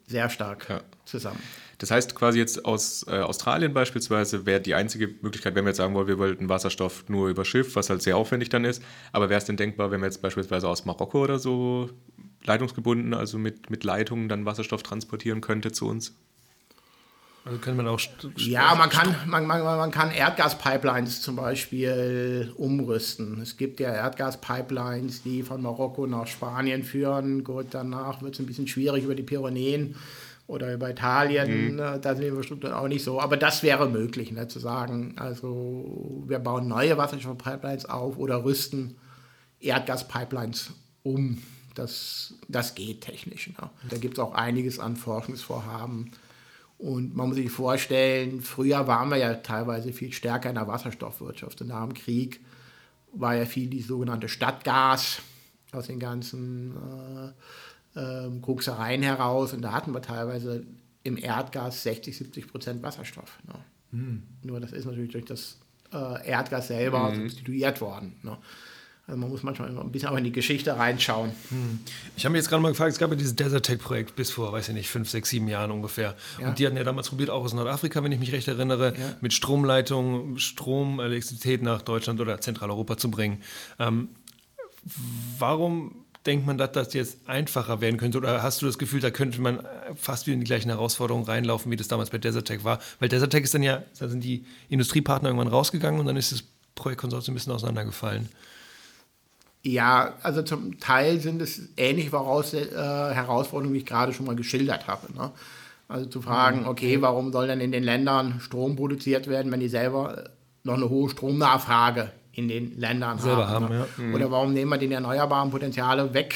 sehr stark ja. zusammen. Das heißt quasi jetzt aus äh, Australien beispielsweise wäre die einzige Möglichkeit, wenn wir jetzt sagen wollen, wir wollten Wasserstoff nur über Schiff, was halt sehr aufwendig dann ist, aber wäre es denn denkbar, wenn wir jetzt beispielsweise aus Marokko oder so leitungsgebunden, also mit, mit Leitungen dann Wasserstoff transportieren könnte zu uns? Also kann man auch. Ja, man kann, man, man, man kann Erdgaspipelines zum Beispiel umrüsten. Es gibt ja Erdgaspipelines, die von Marokko nach Spanien führen. Gut, danach wird es ein bisschen schwierig über die Pyrenäen oder über Italien. Mhm. Ne, da sind die Infrastrukturen auch nicht so. Aber das wäre möglich, ne, zu sagen, also wir bauen neue Wasserstoffpipelines auf oder rüsten Erdgaspipelines um. Das, das geht technisch. Ne. Da gibt es auch einiges an Forschungsvorhaben und man muss sich vorstellen, früher waren wir ja teilweise viel stärker in der Wasserstoffwirtschaft. Und nach dem Krieg war ja viel die sogenannte Stadtgas aus den ganzen äh, äh, Koksereien heraus. Und da hatten wir teilweise im Erdgas 60, 70 Prozent Wasserstoff. Ne? Hm. Nur das ist natürlich durch das äh, Erdgas selber hm. substituiert worden. Ne? Also man muss manchmal ein bisschen auch in die Geschichte reinschauen. Hm. Ich habe mich jetzt gerade mal gefragt, es gab ja dieses Desert Tech-Projekt bis vor, weiß ich nicht, fünf, sechs, sieben Jahren ungefähr. Ja. Und die hatten ja damals probiert, auch aus Nordafrika, wenn ich mich recht erinnere, ja. mit Stromleitungen, Strom, Elektrizität nach Deutschland oder Zentraleuropa zu bringen. Ähm, warum denkt man, dass das jetzt einfacher werden könnte? Oder hast du das Gefühl, da könnte man fast wieder in die gleichen Herausforderungen reinlaufen, wie das damals bei Desertec war? Weil Desertec ist dann ja, da sind die Industriepartner irgendwann rausgegangen und dann ist das Projektkonsortium ein bisschen auseinandergefallen. Ja, also zum Teil sind es ähnliche Voraus äh, Herausforderungen, wie ich gerade schon mal geschildert habe. Ne? Also zu fragen, mhm. okay, warum soll denn in den Ländern Strom produziert werden, wenn die selber noch eine hohe Stromnachfrage in den Ländern selber haben. haben ne? ja. mhm. Oder warum nehmen wir die erneuerbaren Potenziale weg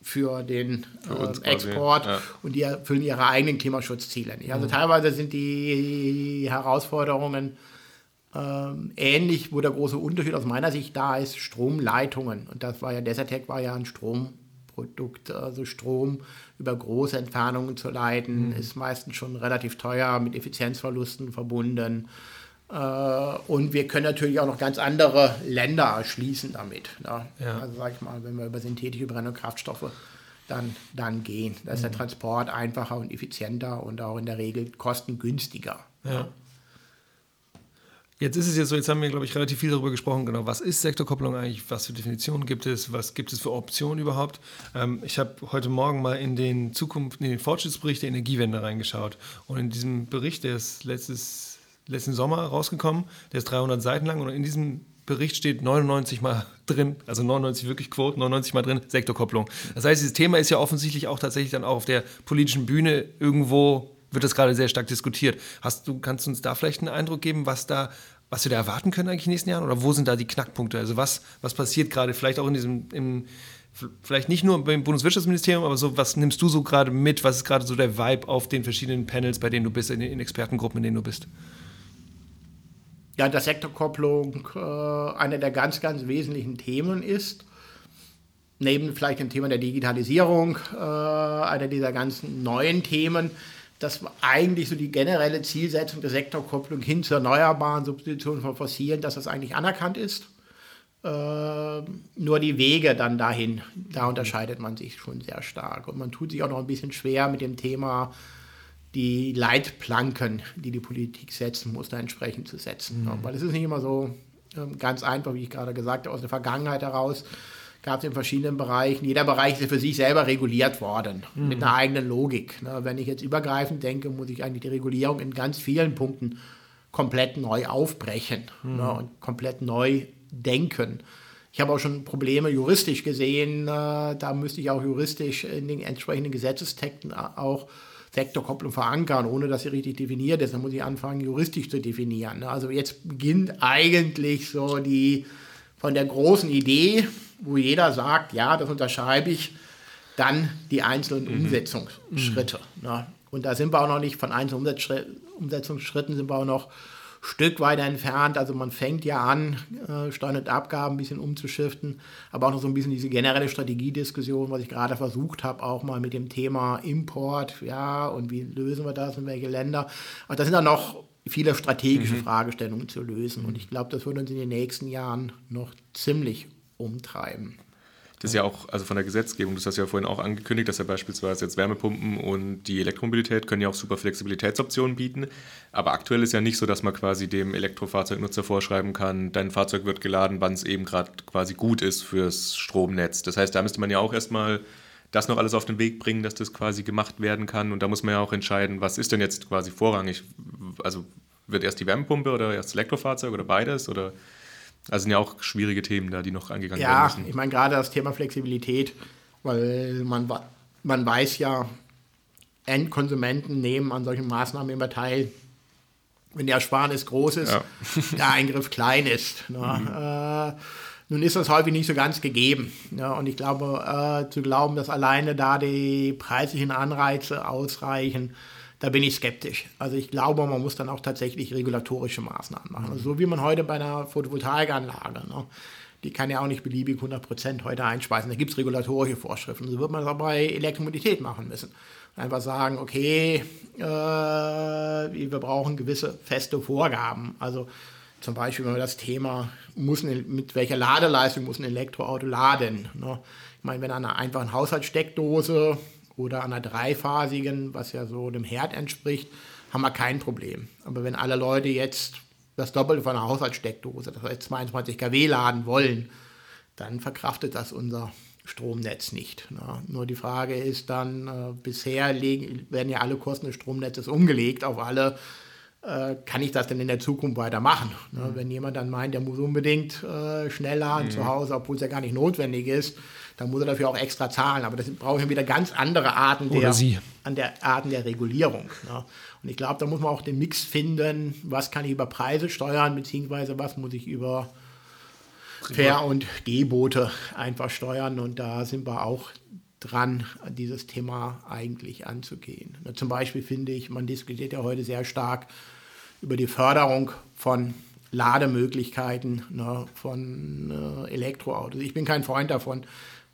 für den für äh, Export ja. und die erfüllen ihre eigenen Klimaschutzziele nicht. Also mhm. teilweise sind die Herausforderungen ähm, ähnlich, wo der große Unterschied aus meiner Sicht da ist, Stromleitungen. Und das war ja, Desertec war ja ein Stromprodukt, also Strom über große Entfernungen zu leiten, mhm. ist meistens schon relativ teuer, mit Effizienzverlusten verbunden. Äh, und wir können natürlich auch noch ganz andere Länder erschließen damit. Ne? Ja. Also sag ich mal, wenn wir über synthetische Brennung Kraftstoffe dann, dann gehen. Da ist mhm. der Transport einfacher und effizienter und auch in der Regel kostengünstiger. Ja. Jetzt ist es jetzt so, jetzt haben wir, glaube ich, relativ viel darüber gesprochen, genau, was ist Sektorkopplung eigentlich, was für Definitionen gibt es, was gibt es für Optionen überhaupt. Ähm, ich habe heute Morgen mal in den Zukunft, in den Fortschrittsbericht der Energiewende reingeschaut und in diesem Bericht, der ist letztes, letzten Sommer rausgekommen, der ist 300 Seiten lang und in diesem Bericht steht 99 mal drin, also 99 wirklich Quote, 99 mal drin, Sektorkopplung. Das heißt, dieses Thema ist ja offensichtlich auch tatsächlich dann auch auf der politischen Bühne irgendwo wird das gerade sehr stark diskutiert. Hast du, kannst du uns da vielleicht einen Eindruck geben, was da, was wir da erwarten können eigentlich in den nächsten Jahren? Oder wo sind da die Knackpunkte? Also was, was passiert gerade vielleicht auch in diesem, im, vielleicht nicht nur beim Bundeswirtschaftsministerium, aber so, was nimmst du so gerade mit? Was ist gerade so der Vibe auf den verschiedenen Panels, bei denen du bist, in den Expertengruppen, in denen du bist? Ja, dass Sektorkopplung äh, eine der ganz, ganz wesentlichen Themen ist. Neben vielleicht dem Thema der Digitalisierung, äh, einer dieser ganzen neuen Themen, dass eigentlich so die generelle Zielsetzung der Sektorkopplung hin zur erneuerbaren Substitution von Fossilen, dass das eigentlich anerkannt ist. Äh, nur die Wege dann dahin, da unterscheidet man sich schon sehr stark. Und man tut sich auch noch ein bisschen schwer mit dem Thema, die Leitplanken, die die Politik setzen muss, da entsprechend zu setzen. Mhm. Weil es ist nicht immer so äh, ganz einfach, wie ich gerade gesagt habe, aus der Vergangenheit heraus gab es in verschiedenen Bereichen. Jeder Bereich ist für sich selber reguliert worden, mhm. mit einer eigenen Logik. Ne? Wenn ich jetzt übergreifend denke, muss ich eigentlich die Regulierung in ganz vielen Punkten komplett neu aufbrechen mhm. ne? und komplett neu denken. Ich habe auch schon Probleme juristisch gesehen. Äh, da müsste ich auch juristisch in den entsprechenden Gesetzestexten auch Sektorkopplung verankern, ohne dass sie richtig definiert ist. Dann muss ich anfangen, juristisch zu definieren. Ne? Also jetzt beginnt eigentlich so die von der großen Idee, wo jeder sagt, ja, das unterschreibe ich, dann die einzelnen mhm. Umsetzungsschritte. Mhm. Ne? Und da sind wir auch noch nicht von einzelnen Umsetzungsschritten, sind wir auch noch ein Stück weiter entfernt. Also man fängt ja an, äh, Steuern und Abgaben ein bisschen umzuschiften, aber auch noch so ein bisschen diese generelle Strategiediskussion, was ich gerade versucht habe, auch mal mit dem Thema Import, ja, und wie lösen wir das und welche Länder. Aber da sind dann noch viele strategische mhm. Fragestellungen zu lösen. Und ich glaube, das wird uns in den nächsten Jahren noch ziemlich umtreiben. Das ist ja auch, also von der Gesetzgebung, das hast du ja vorhin auch angekündigt, dass ja beispielsweise jetzt Wärmepumpen und die Elektromobilität können ja auch super Flexibilitätsoptionen bieten. Aber aktuell ist ja nicht so, dass man quasi dem Elektrofahrzeugnutzer vorschreiben kann, dein Fahrzeug wird geladen, wann es eben gerade quasi gut ist fürs Stromnetz. Das heißt, da müsste man ja auch erstmal das noch alles auf den Weg bringen, dass das quasi gemacht werden kann. Und da muss man ja auch entscheiden, was ist denn jetzt quasi vorrangig? Also wird erst die Wärmepumpe oder erst das Elektrofahrzeug oder beides? Oder also sind ja auch schwierige Themen da, die noch angegangen ja, werden müssen. Ja, ich meine gerade das Thema Flexibilität, weil man, man weiß ja, Endkonsumenten nehmen an solchen Maßnahmen immer teil, wenn der Ersparnis groß ist, ja. der Eingriff klein ist. Ne? Mhm. Äh, nun ist das häufig nicht so ganz gegeben. Ne? Und ich glaube, äh, zu glauben, dass alleine da die preislichen Anreize ausreichen, da bin ich skeptisch. Also ich glaube, man muss dann auch tatsächlich regulatorische Maßnahmen machen. Also so wie man heute bei einer Photovoltaikanlage, ne, die kann ja auch nicht beliebig 100% heute einspeisen. Da gibt es regulatorische Vorschriften. So wird man das auch bei Elektromobilität machen müssen. Einfach sagen, okay, äh, wir brauchen gewisse feste Vorgaben. Also zum Beispiel, wenn wir das Thema, muss ein, mit welcher Ladeleistung muss ein Elektroauto laden. Ne? Ich meine, wenn an einer einfachen Haushaltssteckdose oder an einer dreiphasigen, was ja so dem Herd entspricht, haben wir kein Problem. Aber wenn alle Leute jetzt das Doppelte von einer Haushaltssteckdose, das heißt 22 kW laden wollen, dann verkraftet das unser Stromnetz nicht. Ne? Nur die Frage ist dann, äh, bisher legen, werden ja alle Kosten des Stromnetzes umgelegt auf alle kann ich das denn in der Zukunft weitermachen? Ne? Mhm. Wenn jemand dann meint, der muss unbedingt äh, schnell laden mhm. zu Hause, obwohl es ja gar nicht notwendig ist, dann muss er dafür auch extra zahlen. Aber das braucht ja wieder ganz andere Arten der, an der Arten der Regulierung. Ne? Und ich glaube, da muss man auch den Mix finden, was kann ich über Preise steuern, beziehungsweise was muss ich über Fair- und Gebote einfach steuern. Und da sind wir auch dran, dieses Thema eigentlich anzugehen. Zum Beispiel finde ich, man diskutiert ja heute sehr stark über die Förderung von Lademöglichkeiten ne, von äh, Elektroautos. Ich bin kein Freund davon,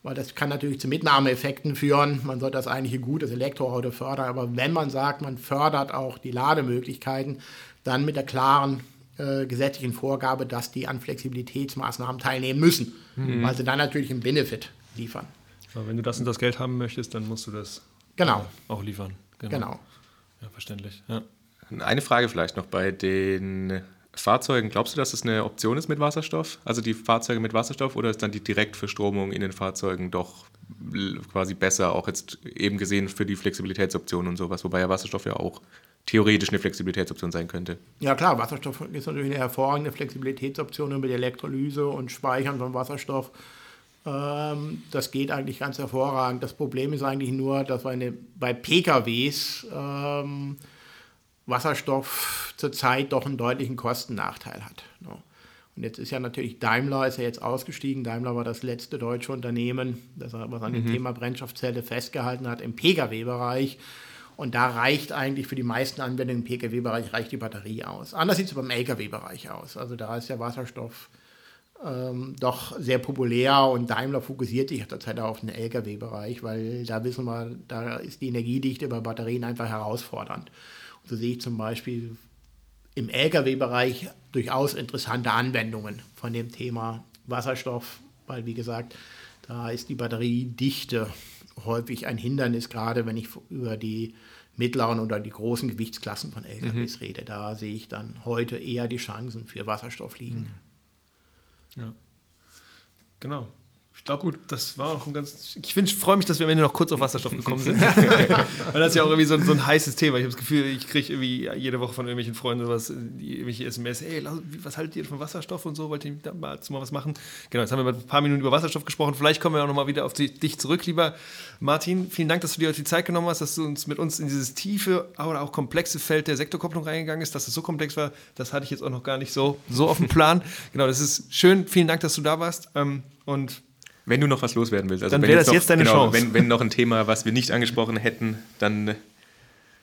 weil das kann natürlich zu Mitnahmeeffekten führen. Man sollte das eigentliche Gut, das Elektroauto fördern, aber wenn man sagt, man fördert auch die Lademöglichkeiten, dann mit der klaren äh, gesetzlichen Vorgabe, dass die an Flexibilitätsmaßnahmen teilnehmen müssen, mhm. weil sie dann natürlich einen Benefit liefern. Aber wenn du das und das Geld haben möchtest, dann musst du das genau. auch liefern. Genau. genau. Ja, verständlich. Ja. Eine Frage vielleicht noch bei den Fahrzeugen. Glaubst du, dass es eine Option ist mit Wasserstoff? Also die Fahrzeuge mit Wasserstoff oder ist dann die Direktverstromung in den Fahrzeugen doch quasi besser, auch jetzt eben gesehen für die Flexibilitätsoption und sowas, wobei ja Wasserstoff ja auch theoretisch eine Flexibilitätsoption sein könnte. Ja klar, Wasserstoff ist natürlich eine hervorragende Flexibilitätsoption über die Elektrolyse und Speichern von Wasserstoff. Ähm, das geht eigentlich ganz hervorragend. Das Problem ist eigentlich nur, dass eine, bei PKWs ähm, Wasserstoff zurzeit doch einen deutlichen Kostennachteil hat. Und jetzt ist ja natürlich Daimler, ist ja jetzt ausgestiegen. Daimler war das letzte deutsche Unternehmen, das was an dem mhm. Thema Brennstoffzelle festgehalten hat im Pkw-Bereich. Und da reicht eigentlich für die meisten Anwendungen im Pkw-Bereich reicht die Batterie aus. Anders sieht es beim Lkw-Bereich aus. Also da ist der Wasserstoff ähm, doch sehr populär und Daimler fokussiert sich derzeit auf den Lkw-Bereich, weil da wissen wir, da ist die Energiedichte über Batterien einfach herausfordernd. Und so sehe ich zum Beispiel im Lkw-Bereich durchaus interessante Anwendungen von dem Thema Wasserstoff, weil wie gesagt, da ist die Batteriedichte häufig ein Hindernis, gerade wenn ich über die mittleren oder die großen Gewichtsklassen von LKWs mhm. rede. Da sehe ich dann heute eher die Chancen für Wasserstoff liegen. Mhm. Ja. Genau. Ich glaube, gut, das war auch ein ganz. Ich freue mich, dass wir am Ende noch kurz auf Wasserstoff gekommen sind. Weil das ist ja auch irgendwie so, so ein heißes Thema. Ich habe das Gefühl, ich kriege irgendwie jede Woche von irgendwelchen Freunden was, irgendwelche SMS, hey, was haltet ihr von Wasserstoff und so? Wollt ihr da mal, mal was machen? Genau, jetzt haben wir ein paar Minuten über Wasserstoff gesprochen. Vielleicht kommen wir auch nochmal wieder auf die, dich zurück, lieber Martin. Vielen Dank, dass du dir heute die Zeit genommen hast, dass du uns mit uns in dieses tiefe, aber auch komplexe Feld der Sektorkopplung reingegangen bist. Dass es so komplex war, das hatte ich jetzt auch noch gar nicht so, so auf dem Plan. genau, das ist schön. Vielen Dank, dass du da warst. Ähm, und wenn du noch was loswerden willst. Also dann wäre das noch, jetzt deine genau, Chance. Wenn, wenn noch ein Thema, was wir nicht angesprochen hätten, dann. Äh,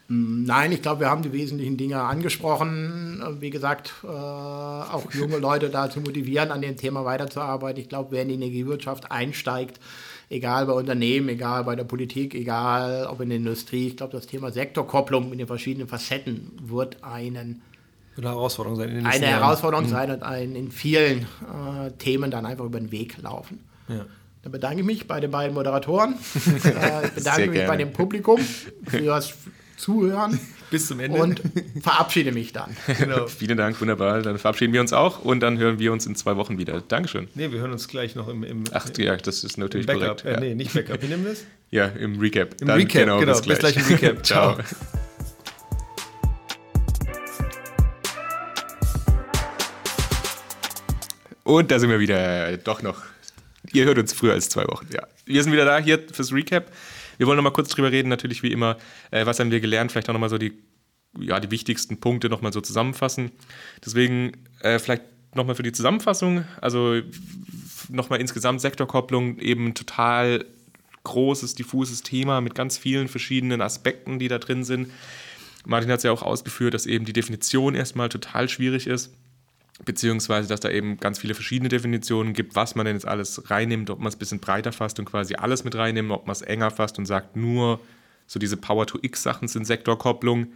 Nein, ich glaube, wir haben die wesentlichen Dinge angesprochen. Wie gesagt, äh, auch junge Leute da zu motivieren, an dem Thema weiterzuarbeiten. Ich glaube, wer in die Energiewirtschaft einsteigt, egal bei Unternehmen, egal bei der Politik, egal ob in der Industrie, ich glaube, das Thema Sektorkopplung mit den verschiedenen Facetten wird einen eine Herausforderung sein. eine Herausforderung mhm. sein und ein in vielen äh, Themen dann einfach über den Weg laufen. Ja. Dann bedanke ich mich bei den beiden Moderatoren. äh, ich bedanke mich bei dem Publikum fürs Zuhören. Bis zum Ende. Und verabschiede mich dann. Genau. Vielen Dank, wunderbar. Dann verabschieden wir uns auch und dann hören wir uns in zwei Wochen wieder. Dankeschön. Nee, wir hören uns gleich noch im. im Ach ja, das ist natürlich Backup. korrekt. Äh, nee, nicht Backup. Wie nehmen wir das? Ja, im Recap. Im dann, Recap, genau. genau. Bis, bis gleich im Recap. Ciao. Und da sind wir wieder. Doch noch Ihr hört uns früher als zwei Wochen. Ja. Wir sind wieder da hier fürs Recap. Wir wollen noch mal kurz drüber reden, natürlich wie immer, äh, was haben wir gelernt, vielleicht auch noch mal so die, ja, die wichtigsten Punkte noch mal so zusammenfassen. Deswegen äh, vielleicht noch mal für die Zusammenfassung, also noch mal insgesamt Sektorkopplung eben total großes, diffuses Thema mit ganz vielen verschiedenen Aspekten, die da drin sind. Martin hat es ja auch ausgeführt, dass eben die Definition erstmal total schwierig ist beziehungsweise dass da eben ganz viele verschiedene Definitionen gibt, was man denn jetzt alles reinnimmt, ob man es ein bisschen breiter fasst und quasi alles mit reinnimmt, ob man es enger fasst und sagt, nur so diese Power-to-X-Sachen sind Sektorkopplung.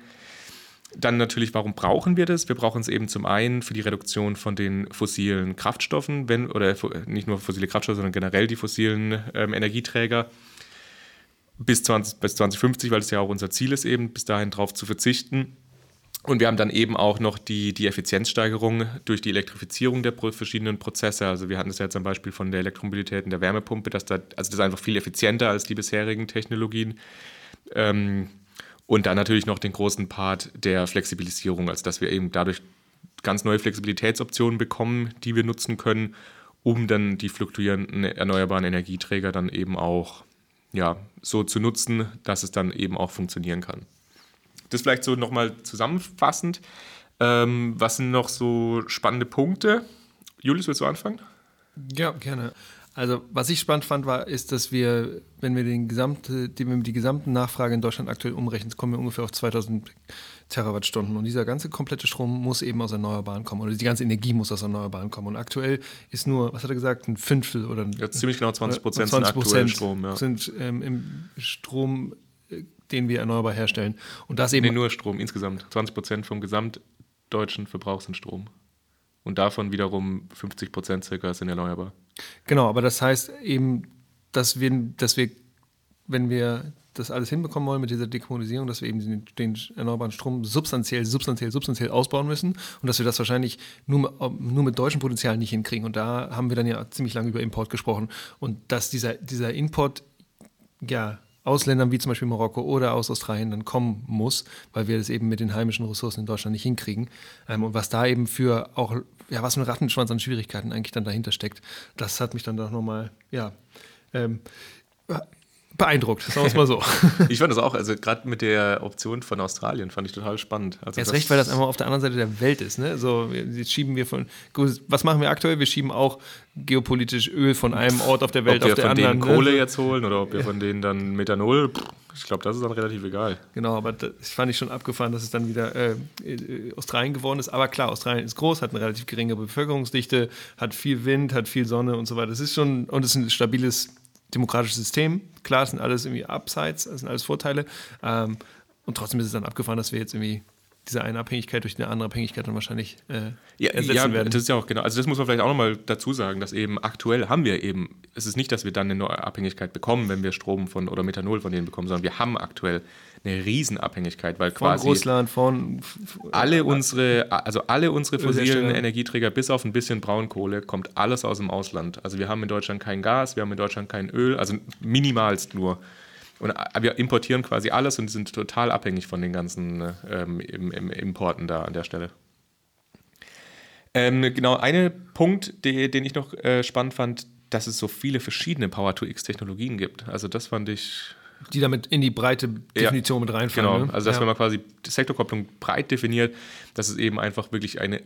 Dann natürlich, warum brauchen wir das? Wir brauchen es eben zum einen für die Reduktion von den fossilen Kraftstoffen, wenn, oder nicht nur fossile Kraftstoffe, sondern generell die fossilen ähm, Energieträger bis, 20, bis 2050, weil es ja auch unser Ziel ist, eben bis dahin drauf zu verzichten. Und wir haben dann eben auch noch die, die Effizienzsteigerung durch die Elektrifizierung der verschiedenen Prozesse. Also wir hatten das ja jetzt am Beispiel von der Elektromobilität und der Wärmepumpe, dass da, also das ist einfach viel effizienter als die bisherigen Technologien. Ähm, und dann natürlich noch den großen Part der Flexibilisierung, also dass wir eben dadurch ganz neue Flexibilitätsoptionen bekommen, die wir nutzen können, um dann die fluktuierenden erneuerbaren Energieträger dann eben auch ja, so zu nutzen, dass es dann eben auch funktionieren kann. Das vielleicht so nochmal zusammenfassend. Ähm, was sind noch so spannende Punkte? Julius, willst du anfangen? Ja, gerne. Also, was ich spannend fand, war, ist, dass wir, wenn wir, den gesamte, die, wenn wir die gesamte Nachfrage in Deutschland aktuell umrechnen, kommen wir ungefähr auf 2000 Terawattstunden. Und dieser ganze komplette Strom muss eben aus Erneuerbaren kommen. Oder die ganze Energie muss aus Erneuerbaren kommen. Und aktuell ist nur, was hat er gesagt, ein Fünftel oder ein, ja, ziemlich genau 20 Prozent sind aktuell Strom. Ja. Sind ähm, im Strom den wir erneuerbar herstellen. Und das eben. Nee, nur Strom insgesamt. 20 Prozent vom gesamtdeutschen Verbrauch sind Strom. Und davon wiederum 50 Prozent circa sind erneuerbar. Genau, aber das heißt eben, dass wir, dass wir, wenn wir das alles hinbekommen wollen mit dieser Dekommunisierung, dass wir eben den, den, erneuerbaren Strom substanziell, substanziell, substanziell ausbauen müssen und dass wir das wahrscheinlich nur, nur mit deutschem Potenzial nicht hinkriegen. Und da haben wir dann ja ziemlich lange über Import gesprochen und dass dieser, dieser Import ja Ausländern wie zum Beispiel Marokko oder aus Australien dann kommen muss, weil wir das eben mit den heimischen Ressourcen in Deutschland nicht hinkriegen. Ähm, und was da eben für auch, ja, was für ein Rattenschwanz an Schwierigkeiten eigentlich dann dahinter steckt, das hat mich dann doch nochmal, ja, ähm, beeindruckt, sagen wir es mal so. ich fand das auch, also gerade mit der Option von Australien fand ich total spannend. Also Erst recht, weil das einmal auf der anderen Seite der Welt ist. Ne? So, jetzt schieben wir von, was machen wir aktuell? Wir schieben auch geopolitisch Öl von einem Ort auf der Welt auf der anderen. Ob wir von denen Kohle ne? jetzt holen oder ob wir ja. von denen dann Methanol, ich glaube, das ist dann relativ egal. Genau, aber das fand ich schon abgefahren, dass es dann wieder äh, äh, Australien geworden ist. Aber klar, Australien ist groß, hat eine relativ geringe Bevölkerungsdichte, hat viel Wind, hat viel Sonne und so weiter. Das ist schon, und es ist ein stabiles demokratisches System. Klar, es sind alles irgendwie Upsides, das sind alles Vorteile. Ähm, und trotzdem ist es dann abgefahren, dass wir jetzt irgendwie diese eine Abhängigkeit durch eine andere Abhängigkeit dann wahrscheinlich äh, ja, ersetzen ja, werden. Das ist ja auch genau. Also das muss man vielleicht auch nochmal dazu sagen, dass eben aktuell haben wir eben, es ist nicht, dass wir dann eine neue Abhängigkeit bekommen, wenn wir Strom von oder Methanol von denen bekommen, sondern wir haben aktuell eine Riesenabhängigkeit, weil von quasi Russland, von alle unsere, also alle unsere fossilen Energieträger bis auf ein bisschen Braunkohle kommt alles aus dem Ausland. Also wir haben in Deutschland kein Gas, wir haben in Deutschland kein Öl, also minimalst nur. Und äh, wir importieren quasi alles und sind total abhängig von den ganzen ähm, im, im Importen da an der Stelle. Ähm, genau, ein Punkt, die, den ich noch äh, spannend fand, dass es so viele verschiedene Power-to-X-Technologien gibt. Also das fand ich die damit in die breite Definition ja, mit reinfallen. Genau, ne? also dass ja. wenn man quasi die Sektorkopplung breit definiert, dass es eben einfach wirklich eine,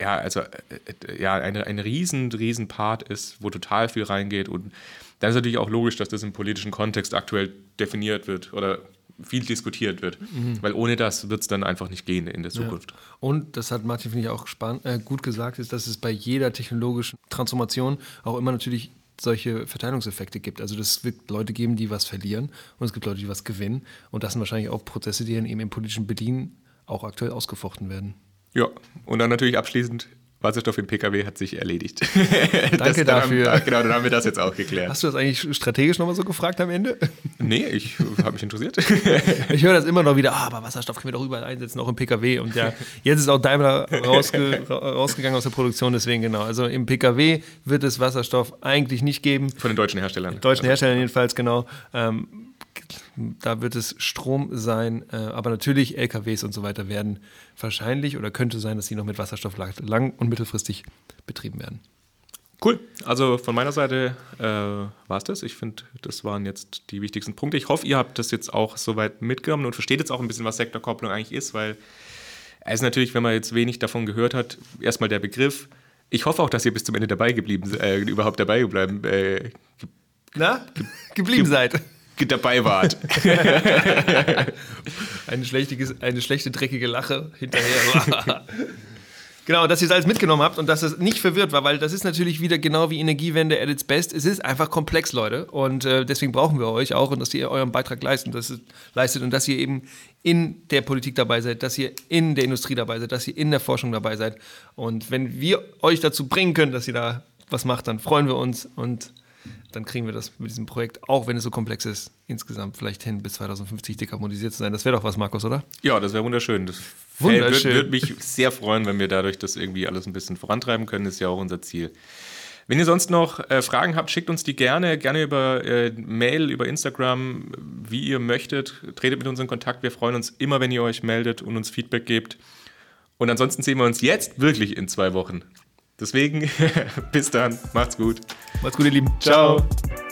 ja, also äh, ja, eine, ein riesen, riesen Part ist, wo total viel reingeht und dann ist natürlich auch logisch, dass das im politischen Kontext aktuell definiert wird oder viel diskutiert wird, mhm. weil ohne das wird es dann einfach nicht gehen in der Zukunft. Ja. Und das hat Martin, finde ich, auch spannend, äh, gut gesagt, ist, dass es bei jeder technologischen Transformation auch immer natürlich solche Verteilungseffekte gibt. Also es wird Leute geben, die was verlieren und es gibt Leute, die was gewinnen. Und das sind wahrscheinlich auch Prozesse, die dann eben im politischen Bedienen auch aktuell ausgefochten werden. Ja, und dann natürlich abschließend Wasserstoff im Pkw hat sich erledigt. Danke dafür. Haben, genau, dann haben wir das jetzt auch geklärt. Hast du das eigentlich strategisch nochmal so gefragt am Ende? Nee, ich habe mich interessiert. ich höre das immer noch wieder, ah, aber Wasserstoff können wir doch überall einsetzen, auch im Pkw. Und ja, jetzt ist auch Daimler rausge rausgegangen aus der Produktion, deswegen genau. Also im Pkw wird es Wasserstoff eigentlich nicht geben. Von den deutschen Herstellern. Deutschen Herstellern jedenfalls, genau. Ähm, da wird es Strom sein, äh, aber natürlich LKWs und so weiter werden wahrscheinlich oder könnte sein, dass sie noch mit Wasserstoff lang- und mittelfristig betrieben werden. Cool. Also von meiner Seite äh, war es das. Ich finde, das waren jetzt die wichtigsten Punkte. Ich hoffe, ihr habt das jetzt auch soweit mitgenommen und versteht jetzt auch ein bisschen, was Sektorkopplung eigentlich ist, weil es ist natürlich, wenn man jetzt wenig davon gehört hat, erstmal der Begriff. Ich hoffe auch, dass ihr bis zum Ende dabei geblieben, äh, überhaupt dabei geblieben, äh, Na? Ge geblieben seid dabei wart. eine, schlechte, eine schlechte, dreckige Lache hinterher. Genau, dass ihr es alles mitgenommen habt und dass es nicht verwirrt war, weil das ist natürlich wieder genau wie Energiewende at its best. Es ist einfach komplex, Leute. Und äh, deswegen brauchen wir euch auch und dass ihr euren Beitrag leistet, dass es, leistet und dass ihr eben in der Politik dabei seid, dass ihr in der Industrie dabei seid, dass ihr in der Forschung dabei seid. Und wenn wir euch dazu bringen können, dass ihr da was macht, dann freuen wir uns und dann kriegen wir das mit diesem Projekt, auch wenn es so komplex ist, insgesamt vielleicht hin, bis 2050 dekarbonisiert zu sein. Das wäre doch was, Markus, oder? Ja, das wäre wunderschön. Das wunderschön. Würde würd mich sehr freuen, wenn wir dadurch das irgendwie alles ein bisschen vorantreiben können. Das ist ja auch unser Ziel. Wenn ihr sonst noch äh, Fragen habt, schickt uns die gerne, gerne über äh, Mail, über Instagram, wie ihr möchtet. Tretet mit uns in Kontakt. Wir freuen uns immer, wenn ihr euch meldet und uns Feedback gebt. Und ansonsten sehen wir uns jetzt wirklich in zwei Wochen. Deswegen, bis dann, macht's gut. Macht's gut, ihr Lieben. Ciao. Ciao.